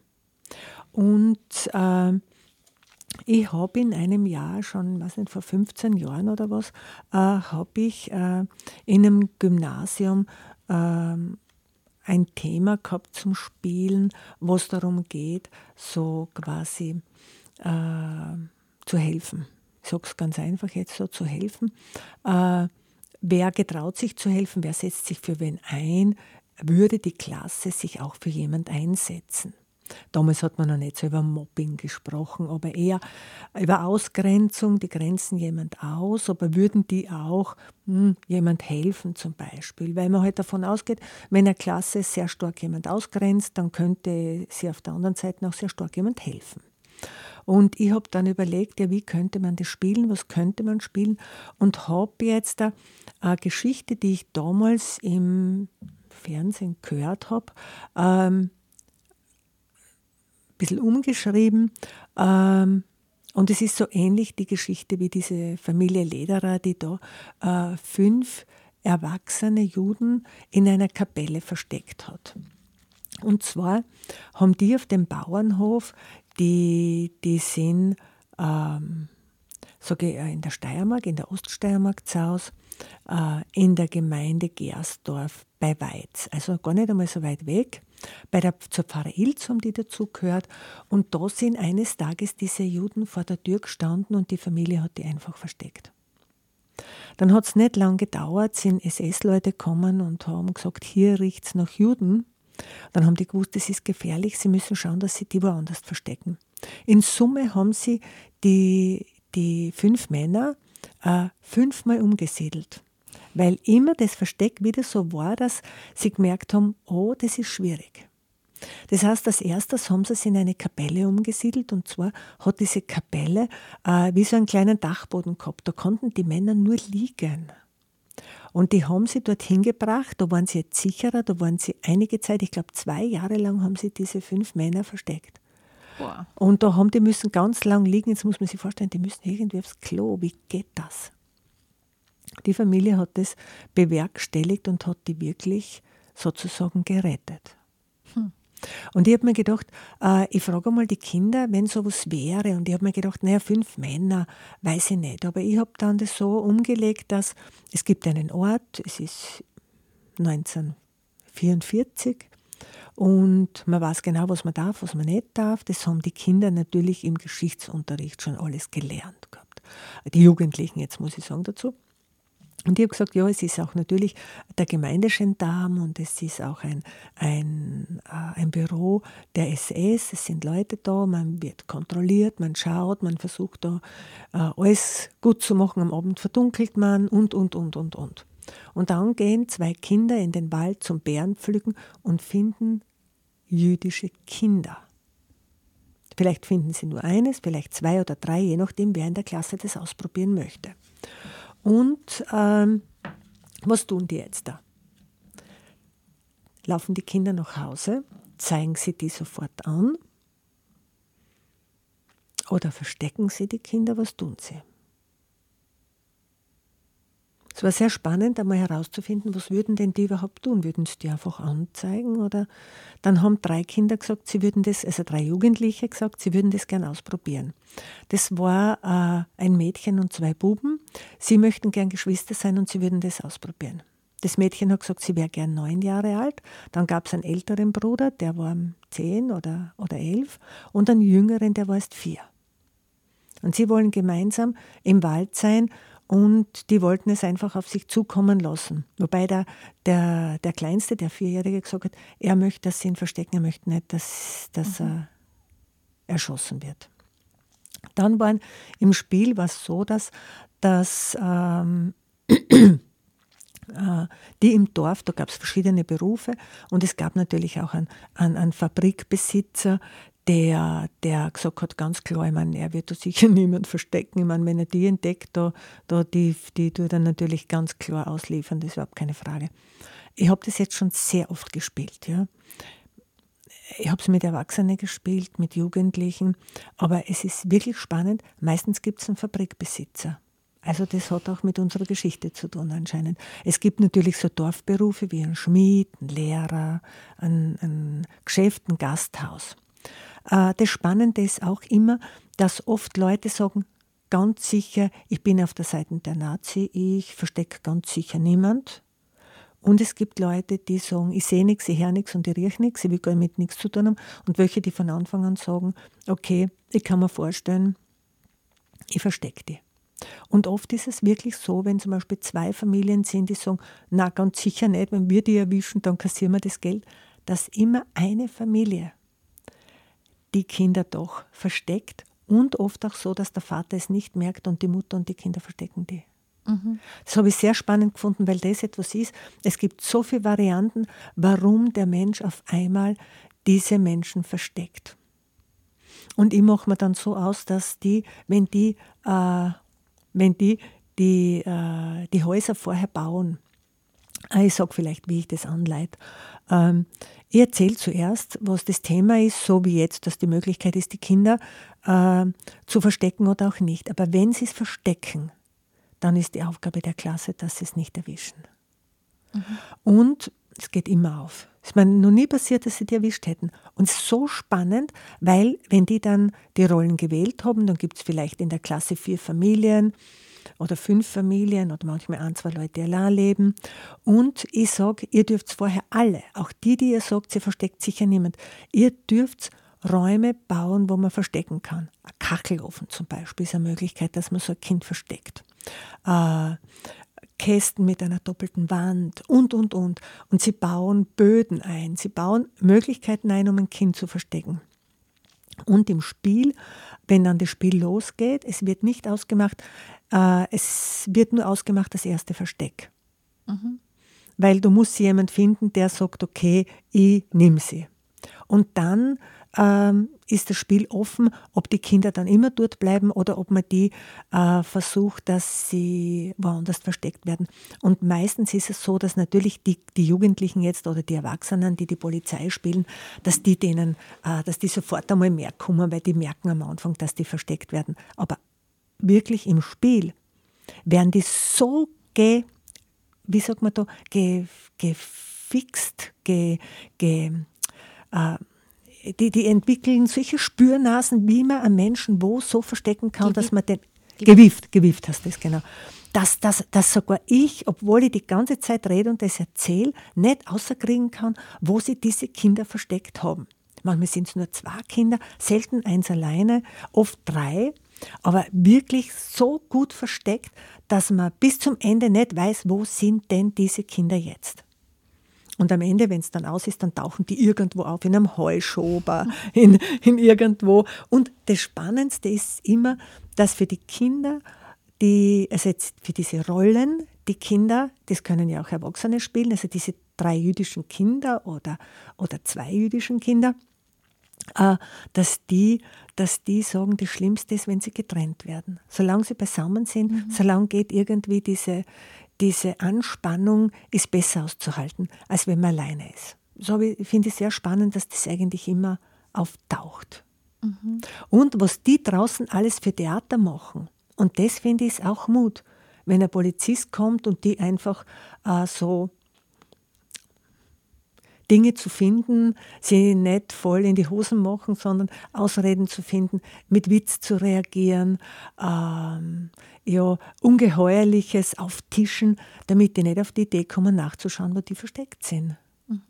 Und äh, ich habe in einem Jahr, schon, weiß nicht, vor 15 Jahren oder was, äh, habe ich äh, in einem Gymnasium äh, ein Thema gehabt zum Spielen, wo es darum geht, so quasi äh, zu helfen ich sage es ganz einfach jetzt so, zu helfen. Äh, wer getraut sich zu helfen, wer setzt sich für wen ein, würde die Klasse sich auch für jemand einsetzen. Damals hat man noch nicht so über Mobbing gesprochen, aber eher über Ausgrenzung, die grenzen jemand aus, aber würden die auch hm, jemand helfen zum Beispiel, weil man halt davon ausgeht, wenn eine Klasse sehr stark jemand ausgrenzt, dann könnte sie auf der anderen Seite auch sehr stark jemand helfen. Und ich habe dann überlegt, ja, wie könnte man das spielen, was könnte man spielen und habe jetzt eine Geschichte, die ich damals im Fernsehen gehört habe, ähm, ein bisschen umgeschrieben ähm, Und es ist so ähnlich die Geschichte wie diese Familie Lederer, die da äh, fünf erwachsene Juden in einer Kapelle versteckt hat. Und zwar haben die auf dem Bauernhof, die, die sind ähm, sage ich, in der Steiermark, in der Oststeiermark Zaus, äh, in der Gemeinde Gersdorf bei Weiz. Also gar nicht einmal so weit weg. Bei der, zur Pfarrer Ilz haben die dazugehört. Und da sind eines Tages diese Juden vor der Tür gestanden und die Familie hat die einfach versteckt. Dann hat es nicht lange gedauert, sind SS-Leute gekommen und haben gesagt, hier riecht es nach Juden. Dann haben die gewusst, es ist gefährlich, sie müssen schauen, dass sie die woanders verstecken. In Summe haben sie die, die fünf Männer äh, fünfmal umgesiedelt. Weil immer das Versteck wieder so war, dass sie gemerkt haben, oh, das ist schwierig. Das heißt, als erstes haben sie es in eine Kapelle umgesiedelt und zwar hat diese Kapelle äh, wie so einen kleinen Dachboden gehabt. Da konnten die Männer nur liegen. Und die haben sie dorthin gebracht, da waren sie jetzt sicherer, da waren sie einige Zeit, ich glaube zwei Jahre lang haben sie diese fünf Männer versteckt. Boah. Und da haben die müssen ganz lang liegen, jetzt muss man sich vorstellen, die müssen irgendwie aufs Klo, wie geht das? Die Familie hat das bewerkstelligt und hat die wirklich sozusagen gerettet. Und ich habe mir gedacht, äh, ich frage mal die Kinder, wenn sowas wäre. Und ich habe mir gedacht, naja, fünf Männer, weiß ich nicht. Aber ich habe dann das so umgelegt, dass es gibt einen Ort, es ist 1944 und man weiß genau, was man darf, was man nicht darf. Das haben die Kinder natürlich im Geschichtsunterricht schon alles gelernt gehabt. Die Jugendlichen jetzt, muss ich sagen, dazu. Und ich habe gesagt, ja, es ist auch natürlich der Gemeindegendarm und es ist auch ein, ein, äh, ein Büro der SS. Es sind Leute da, man wird kontrolliert, man schaut, man versucht da äh, alles gut zu machen. Am Abend verdunkelt man und, und, und, und, und. Und dann gehen zwei Kinder in den Wald zum Bärenpflücken und finden jüdische Kinder. Vielleicht finden sie nur eines, vielleicht zwei oder drei, je nachdem, wer in der Klasse das ausprobieren möchte. Und ähm, was tun die jetzt da? Laufen die Kinder nach Hause, zeigen sie die sofort an oder verstecken sie die Kinder, was tun sie? Es war sehr spannend, einmal herauszufinden, was würden denn die überhaupt tun? Würden sie die einfach anzeigen? Oder dann haben drei Kinder gesagt, sie würden das, also drei Jugendliche gesagt, sie würden das gern ausprobieren. Das war äh, ein Mädchen und zwei Buben. Sie möchten gern Geschwister sein und sie würden das ausprobieren. Das Mädchen hat gesagt, sie wäre gern neun Jahre alt. Dann gab es einen älteren Bruder, der war zehn oder, oder elf, und einen jüngeren, der war erst vier. Und sie wollen gemeinsam im Wald sein und die wollten es einfach auf sich zukommen lassen. Wobei der, der, der Kleinste, der Vierjährige, gesagt hat, er möchte, dass sie ihn verstecken, er möchte nicht, dass, dass mhm. er erschossen wird. Dann waren im Spiel was so, dass, dass ähm, äh, die im Dorf, da gab es verschiedene Berufe und es gab natürlich auch einen, einen, einen Fabrikbesitzer, der, der gesagt hat, ganz klar, ich meine, er wird da sicher niemand verstecken. Ich meine, wenn er die entdeckt, da, da die, die tut er natürlich ganz klar ausliefern, das ist überhaupt keine Frage. Ich habe das jetzt schon sehr oft gespielt, ja. Ich habe es mit Erwachsenen gespielt, mit Jugendlichen, aber es ist wirklich spannend. Meistens gibt es einen Fabrikbesitzer. Also das hat auch mit unserer Geschichte zu tun anscheinend. Es gibt natürlich so Dorfberufe wie ein Schmied, ein Lehrer, ein, ein Geschäft, ein Gasthaus. Äh, das Spannende ist auch immer, dass oft Leute sagen, ganz sicher, ich bin auf der Seite der Nazi, ich verstecke ganz sicher niemand. Und es gibt Leute, die sagen, ich sehe nichts, ich höre nichts und ich rieche nichts, ich will gar mit nichts zu tun haben. Und welche, die von Anfang an sagen, okay, ich kann mir vorstellen, ich verstecke die. Und oft ist es wirklich so, wenn zum Beispiel zwei Familien sind, die sagen, na ganz sicher nicht, wenn wir die erwischen, dann kassieren wir das Geld, dass immer eine Familie die Kinder doch versteckt und oft auch so, dass der Vater es nicht merkt und die Mutter und die Kinder verstecken die. Mhm. Das habe ich sehr spannend gefunden, weil das etwas ist. Es gibt so viele Varianten, warum der Mensch auf einmal diese Menschen versteckt. Und ich mache mir dann so aus, dass die, wenn die, äh, wenn die die, äh, die Häuser vorher bauen, Ah, ich sage vielleicht, wie ich das anleite. Ähm, ich erzähle zuerst, was das Thema ist, so wie jetzt, dass die Möglichkeit ist, die Kinder äh, zu verstecken oder auch nicht. Aber wenn sie es verstecken, dann ist die Aufgabe der Klasse, dass sie es nicht erwischen. Mhm. Und es geht immer auf. Es ist mir noch nie passiert, dass sie die erwischt hätten. Und es ist so spannend, weil wenn die dann die Rollen gewählt haben, dann gibt es vielleicht in der Klasse vier Familien oder fünf Familien oder manchmal ein, zwei Leute, allein leben. Und ich sage, ihr dürft vorher alle, auch die, die ihr sagt, sie versteckt sicher niemand, ihr dürft Räume bauen, wo man verstecken kann. Ein Kachelofen zum Beispiel ist eine Möglichkeit, dass man so ein Kind versteckt. Äh, Kästen mit einer doppelten Wand und, und, und. Und sie bauen Böden ein. Sie bauen Möglichkeiten ein, um ein Kind zu verstecken. Und im Spiel, wenn dann das Spiel losgeht, es wird nicht ausgemacht, äh, es wird nur ausgemacht das erste Versteck. Mhm. Weil du musst jemand finden, der sagt, okay, ich nehme sie. Und dann ähm, ist das Spiel offen, ob die Kinder dann immer dort bleiben oder ob man die äh, versucht, dass sie woanders versteckt werden. Und meistens ist es so, dass natürlich die, die Jugendlichen jetzt oder die Erwachsenen, die die Polizei spielen, dass die denen, äh, dass die sofort einmal mehr kommen, weil die merken am Anfang, dass die versteckt werden. Aber wirklich im Spiel werden die so ge, wie sagt man da, ge, gefixt, ge, ge, äh, die, die entwickeln solche Spürnasen, wie man einen Menschen wo so verstecken kann, dass man den. Gewift, Gewift hast du das, genau. Dass, dass, dass sogar ich, obwohl ich die ganze Zeit rede und das erzähle, nicht außerkriegen kann, wo sie diese Kinder versteckt haben. Manchmal sind es nur zwei Kinder, selten eins alleine, oft drei, aber wirklich so gut versteckt, dass man bis zum Ende nicht weiß, wo sind denn diese Kinder jetzt. Und am Ende, wenn es dann aus ist, dann tauchen die irgendwo auf, in einem Heuschober, in, in irgendwo. Und das Spannendste ist immer, dass für die Kinder, die, also jetzt für diese Rollen, die Kinder, das können ja auch Erwachsene spielen, also diese drei jüdischen Kinder oder, oder zwei jüdischen Kinder, äh, dass die, dass die sagen, das Schlimmste ist, wenn sie getrennt werden. Solange sie beisammen sind, mhm. solange geht irgendwie diese, diese Anspannung ist besser auszuhalten, als wenn man alleine ist. So finde ich sehr spannend, dass das eigentlich immer auftaucht. Mhm. Und was die draußen alles für Theater machen. Und das finde ich auch Mut. Wenn ein Polizist kommt und die einfach äh, so Dinge zu finden, sie nicht voll in die Hosen machen, sondern Ausreden zu finden, mit Witz zu reagieren, ähm, ja, Ungeheuerliches auftischen, damit die nicht auf die Idee kommen, nachzuschauen, wo die versteckt sind. Mhm.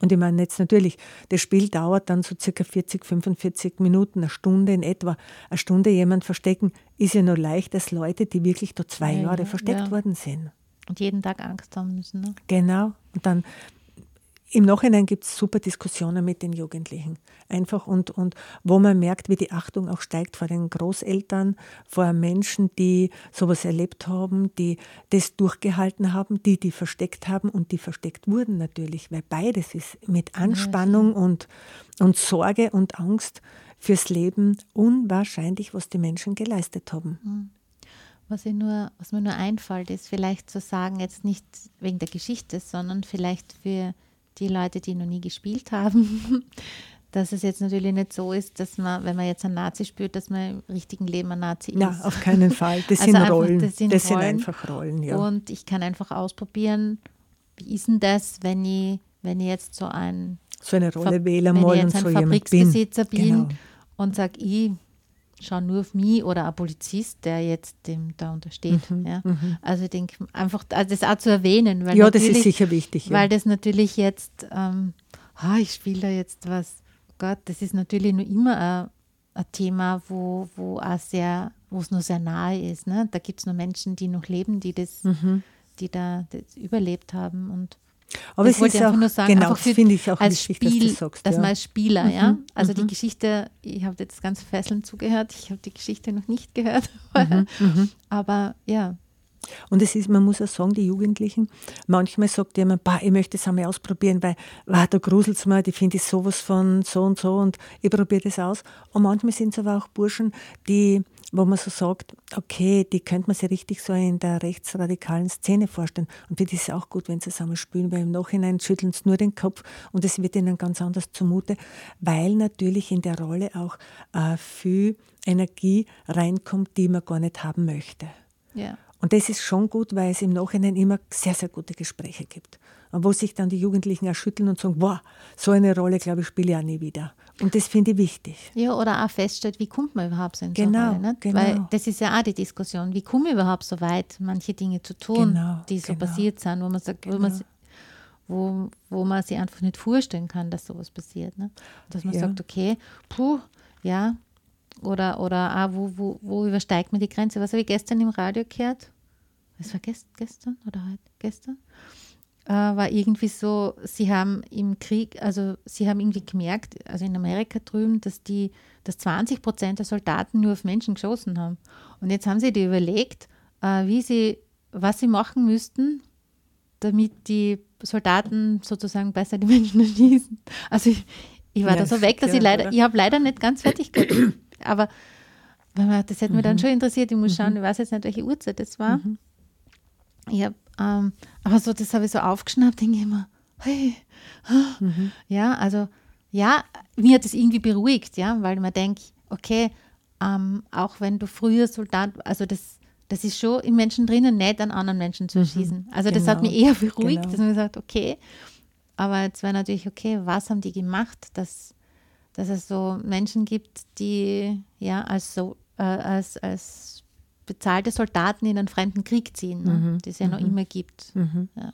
Und ich meine jetzt natürlich, das Spiel dauert dann so circa 40, 45 Minuten, eine Stunde in etwa. Eine Stunde jemand verstecken ist ja nur leicht als Leute, die wirklich da zwei ja, Jahre versteckt ja. worden sind. Und jeden Tag Angst haben müssen. Ne? Genau. Und dann im Nachhinein gibt es super Diskussionen mit den Jugendlichen. Einfach und, und wo man merkt, wie die Achtung auch steigt vor den Großeltern, vor Menschen, die sowas erlebt haben, die das durchgehalten haben, die die versteckt haben und die versteckt wurden natürlich, weil beides ist mit Anspannung und, und Sorge und Angst fürs Leben unwahrscheinlich, was die Menschen geleistet haben. Mhm. Was, nur, was mir nur einfällt, ist vielleicht zu sagen, jetzt nicht wegen der Geschichte, sondern vielleicht für die Leute, die noch nie gespielt haben, dass es jetzt natürlich nicht so ist, dass man, wenn man jetzt einen Nazi spürt, dass man im richtigen Leben ein Nazi ist. Ja, auf keinen Fall. Das also sind einfach, Rollen. Das, sind, das Rollen. sind, einfach Rollen, ja. Und ich kann einfach ausprobieren, wie ist denn das, wenn ich, wenn ich jetzt so ein so eine Rolle wähle mal und so jemand bin. Fabriksbesitzer bin, genau. und sage, ich schaue nur auf mich oder ein Polizist, der jetzt dem da untersteht. Mhm, ja. Mhm. Also ich denke einfach, also das auch zu erwähnen. Weil ja, das ist sicher wichtig. Ja. Weil das natürlich jetzt, ähm, oh, ich spiele da jetzt was, Gott, das ist natürlich nur immer ein, ein Thema, wo, wo auch sehr, wo es nur sehr nahe ist. Ne? Da gibt es nur Menschen, die noch leben, die das, mhm. die da das überlebt haben und aber das es ist auch, nur sagen, genau, das finde ich auch als wichtig, Spiel, dass du sagst. Dass ja. man als Spieler, mhm, ja. Also mhm. die Geschichte, ich habe jetzt ganz fesselnd zugehört, ich habe die Geschichte noch nicht gehört. Mhm, mhm, Aber ja, Und es ist, man muss auch sagen, die Jugendlichen, manchmal sagt jemand, bah, ich möchte das einmal ausprobieren, weil wow, da gruselt es mir, die finde ich sowas von so und so und ich probiere das aus. Und manchmal sind es aber auch Burschen, die, wo man so sagt, okay, die könnte man sich richtig so in der rechtsradikalen Szene vorstellen. Und für die ist es auch gut, wenn sie zusammen spielen, weil im Nachhinein schütteln sie nur den Kopf und es wird ihnen ganz anders zumute, weil natürlich in der Rolle auch äh, viel Energie reinkommt, die man gar nicht haben möchte. Ja. Und das ist schon gut, weil es im Nachhinein immer sehr, sehr gute Gespräche gibt. Und wo sich dann die Jugendlichen erschütteln und sagen, wow, so eine Rolle, glaube ich, spiele ich auch nie wieder. Und das finde ich wichtig. Ja, oder auch feststellt, wie kommt man überhaupt so in Genau, so Rolle, nicht? genau. Weil das ist ja auch die Diskussion, wie komme ich überhaupt so weit, manche Dinge zu tun, Genau, die so genau. passiert sind, wo man sagt, wo, man, Genau. wo, wo man sich einfach nicht vorstellen kann, dass sowas passiert. Ne? Dass man Ja. sagt, okay, puh, ja, oder, oder auch, wo, wo, wo übersteigt man die Grenze? Was habe ich gestern im Radio gehört? Es war gest, gestern oder heute? Gestern? Äh, war irgendwie so, sie haben im Krieg, also sie haben irgendwie gemerkt, also in Amerika drüben, dass die, dass 20 Prozent der Soldaten nur auf Menschen geschossen haben. Und jetzt haben sie die überlegt, äh, wie sie, was sie machen müssten, damit die Soldaten sozusagen besser die Menschen erschießen. Also ich, ich war Ja, da so weg, dass ich leider, oder? ich habe leider nicht ganz fertig gehört. Aber das hätte mich Mhm. dann schon interessiert. Ich muss schauen, ich weiß jetzt nicht, welche Uhrzeit das war. Ich hab, ähm, aber so, das habe ich so aufgeschnappt, denke ich immer, hey. Mhm. ja, also, ja, mir hat das irgendwie beruhigt, ja, weil man denkt, okay, ähm, auch wenn du früher Soldat, also das, das ist schon im Menschen drinnen, nicht an anderen Menschen zu erschießen. Also das hat Genau, mich eher beruhigt, genau. dass man gesagt okay, aber jetzt wäre natürlich, okay, was haben die gemacht, dass, dass es so Menschen gibt, die ja als, so, äh, als, als bezahlte Soldaten in einen fremden Krieg ziehen, ne? Mhm, die es ja noch immer gibt. Ja.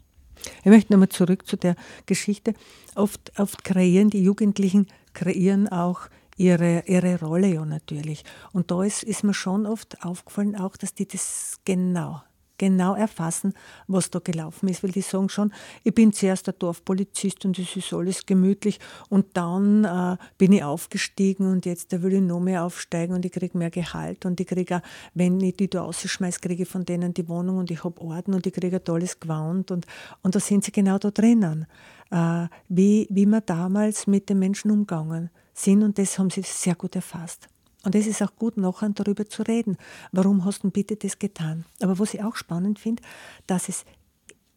Ich möchte nochmal zurück zu der Geschichte. Oft, oft kreieren die Jugendlichen, kreieren auch ihre, ihre Rolle ja natürlich. Und da ist, ist mir schon oft aufgefallen auch, dass die das genau, genau erfassen, was da gelaufen ist, weil die sagen schon, ich bin zuerst der Dorfpolizist und es ist alles gemütlich und dann äh, bin ich aufgestiegen und jetzt da will ich noch mehr aufsteigen und ich kriege mehr Gehalt und ich kriege auch, wenn ich die da rausschmeiße, kriege ich von denen die Wohnung und ich habe Orden und ich kriege ein tolles Gewand und, und da sind sie genau da drinnen, äh, wie, wie wir damals mit den Menschen umgegangen sind und das haben sie sehr gut erfasst. Und es ist auch gut, nachher darüber zu reden. Warum hast du bitte das getan? Aber was ich auch spannend finde, dass es,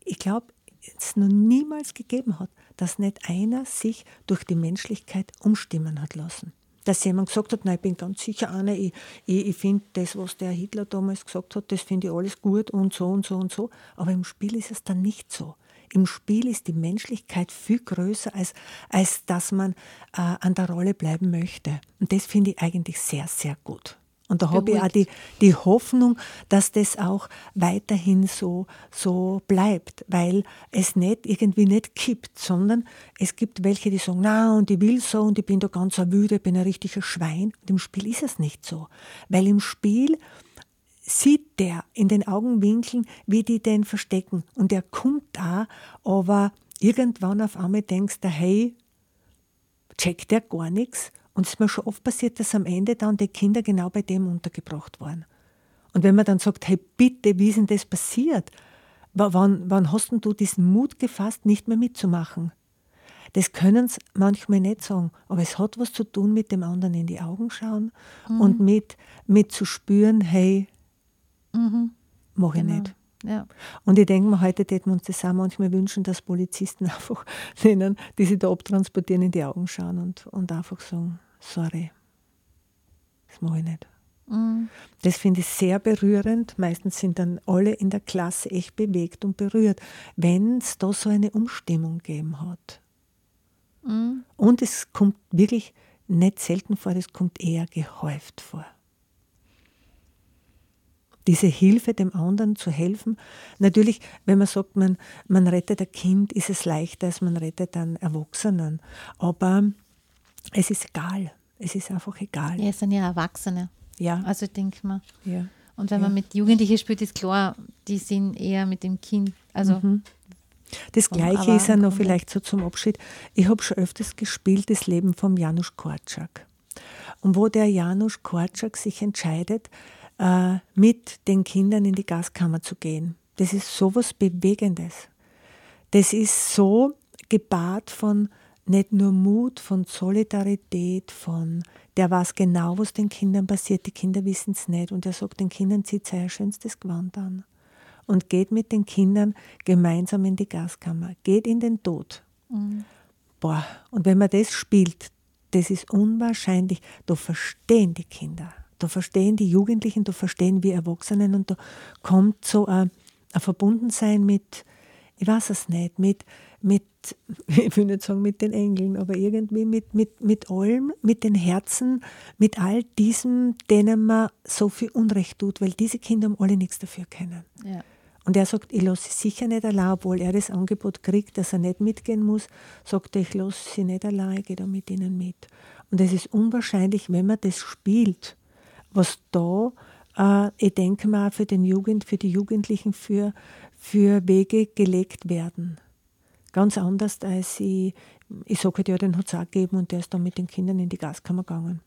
ich glaube, es noch niemals gegeben hat, dass nicht einer sich durch die Menschlichkeit umstimmen hat lassen. Dass jemand gesagt hat, nein, ich bin ganz sicher einer, ich, ich, ich finde das, was der Hitler damals gesagt hat, das finde ich alles gut und so und so und so. Aber im Spiel ist es dann nicht so. Im Spiel ist die Menschlichkeit viel größer, als, als dass man äh, an der Rolle bleiben möchte. Und das finde ich eigentlich sehr, sehr gut. Und da habe ich auch die, die Hoffnung, dass das auch weiterhin so, so bleibt, weil es nicht irgendwie nicht kippt, sondern es gibt welche, die sagen, na, und ich will so und ich bin da ganz ermüdet, ich bin ein richtiger Schwein. Und im Spiel ist es nicht so. Weil im Spiel sieht der in den Augenwinkeln, wie die den verstecken. Und er kommt da, aber irgendwann auf einmal denkst du, hey, checkt der gar nichts. Und es ist mir schon oft passiert, dass am Ende dann die Kinder genau bei dem untergebracht waren. Und wenn man dann sagt, hey, bitte, wie ist denn das passiert? W- Wann, wann hast denn du diesen Mut gefasst, nicht mehr mitzumachen? Das können sie manchmal nicht sagen, aber es hat was zu tun mit dem anderen in die Augen schauen und mit, mit zu spüren, hey, mach ich nicht. Ja. Und ich denke mir, heute täten wir uns das auch manchmal wünschen, dass Polizisten einfach denen, die sich da abtransportieren, in die Augen schauen und, und einfach sagen, sorry, das mache ich nicht. Das finde ich sehr berührend. Meistens sind dann alle in der Klasse echt bewegt und berührt, wenn es da so eine Umstimmung gegeben hat. Und es kommt wirklich nicht selten vor, es kommt eher gehäuft vor diese Hilfe dem anderen zu helfen. Natürlich, wenn man sagt, man, man rettet ein Kind, ist es leichter, als man rettet einen Erwachsenen. Aber es ist egal. Es ist einfach egal. ja, es sind ja Erwachsene. Ja, Also ich denke mal. ja. Und wenn man mit Jugendlichen spielt, ist klar, die sind eher mit dem Kind. Also Das Vom Gleiche ist ja noch vielleicht so zum Abschied. Ich habe schon öfters gespielt, das Leben von Janusz Korczak. Und wo der Janusz Korczak sich entscheidet, äh, mit den Kindern in die Gaskammer zu gehen. Das ist so was Bewegendes. Das ist so gepaart von nicht nur Mut, von Solidarität, von der weiß genau, was den Kindern passiert. Die Kinder wissen es nicht. Und er sagt den Kindern, zieht sein schönstes Gewand an. Und geht mit den Kindern gemeinsam in die Gaskammer. Geht in den Tod. Mhm. Boah, und wenn man das spielt, das ist unwahrscheinlich. Da verstehen die Kinder. Da verstehen die Jugendlichen, da verstehen wir Erwachsenen und da kommt so ein, ein Verbundensein mit, ich weiß es nicht, mit, mit, ich will nicht sagen mit den Engeln, aber irgendwie mit, mit, mit allem, mit den Herzen, mit all diesem, denen man so viel Unrecht tut, weil diese Kinder haben alle nichts dafür können. Ja. Und er sagt, ich lasse sie sicher nicht allein, obwohl er das Angebot kriegt, dass er nicht mitgehen muss, sagt er, ich lasse sie nicht allein, ich gehe da mit ihnen mit. Und es ist unwahrscheinlich, wenn man das spielt, was da, äh, ich denke mal, für den Jugend, für die Jugendlichen, für, für Wege gelegt werden. Ganz anders, als ich, ich sage halt, ja, den hat es auch gegeben und der ist dann mit den Kindern in die Gaskammer gegangen.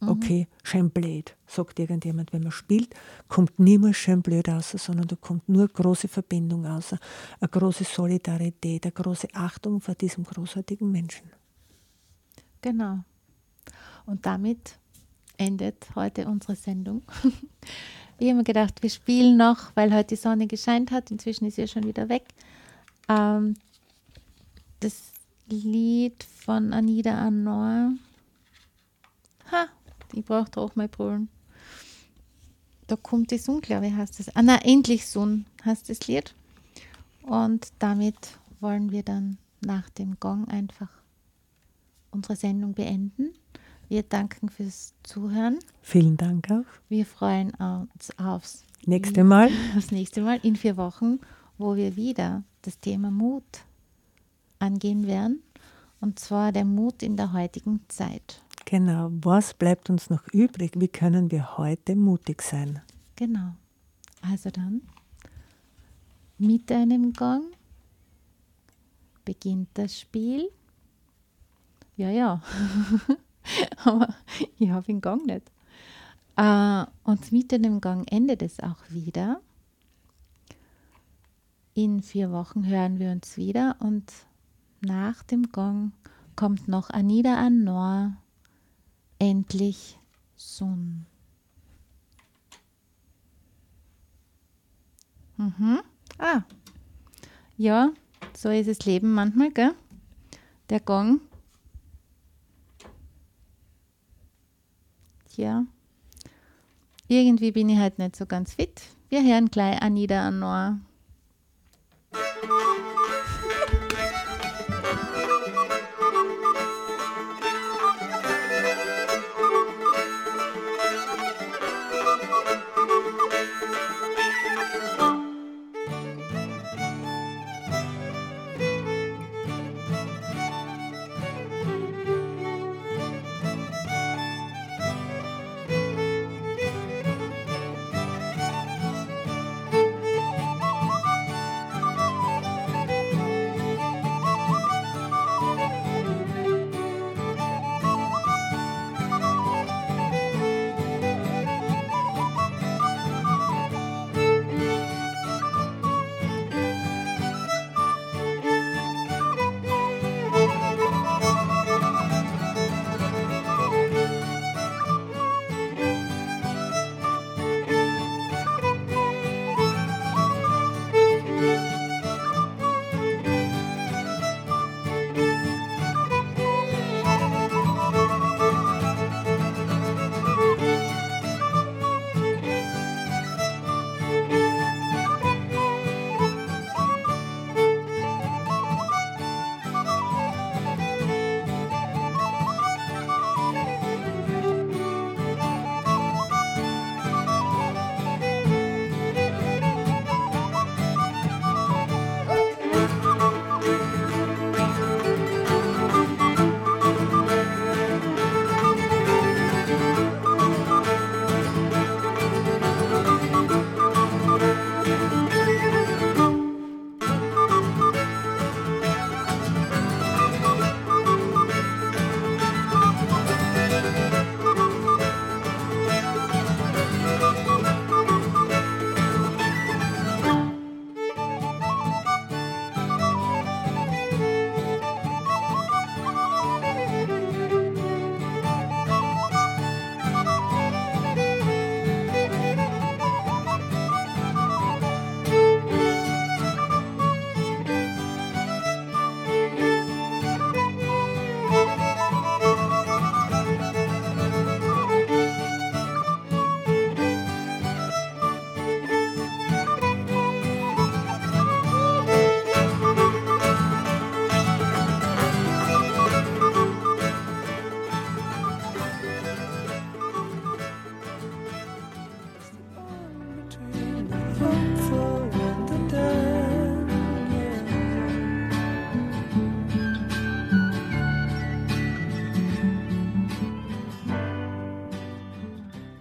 Mhm. Okay, schön blöd, sagt irgendjemand. Wenn man spielt, kommt niemals schön blöd raus, sondern da kommt nur große Verbindung raus, eine große Solidarität, eine große Achtung vor diesem großartigen Menschen. Genau. Und damit endet heute unsere Sendung. Ich habe mir gedacht, wir spielen noch, weil heute die Sonne gescheint hat. Inzwischen ist sie ja schon wieder weg. Ähm, das Lied von Anida Anor. Ha, ich brauche doch mal Brüllen. Da kommt die Sonne, glaube ich, heißt es. Ah, na, endlich Sonne heißt das Lied. Und damit wollen wir dann nach dem Gong einfach unsere Sendung beenden. Wir danken fürs Zuhören. Vielen Dank auch. Wir freuen uns aufs nächste Mal. Das nächste Mal in vier Wochen, wo wir wieder das Thema Mut angehen werden. Und zwar der Mut in der heutigen Zeit. Genau. Was bleibt uns noch übrig? Wie können wir heute mutig sein? Genau. Also dann mit einem Gang beginnt das Spiel. Ja, ja. aber ich habe den Gang nicht. Äh, und mitten im Gang endet es auch wieder. In vier Wochen hören wir uns wieder und nach dem Gong kommt noch Anida Anor, endlich Sun. Mhm. Ah, ja, so ist das Leben manchmal, gell? Der Gong ja. Irgendwie bin ich halt nicht so ganz fit. Wir hören gleich Anida Anor.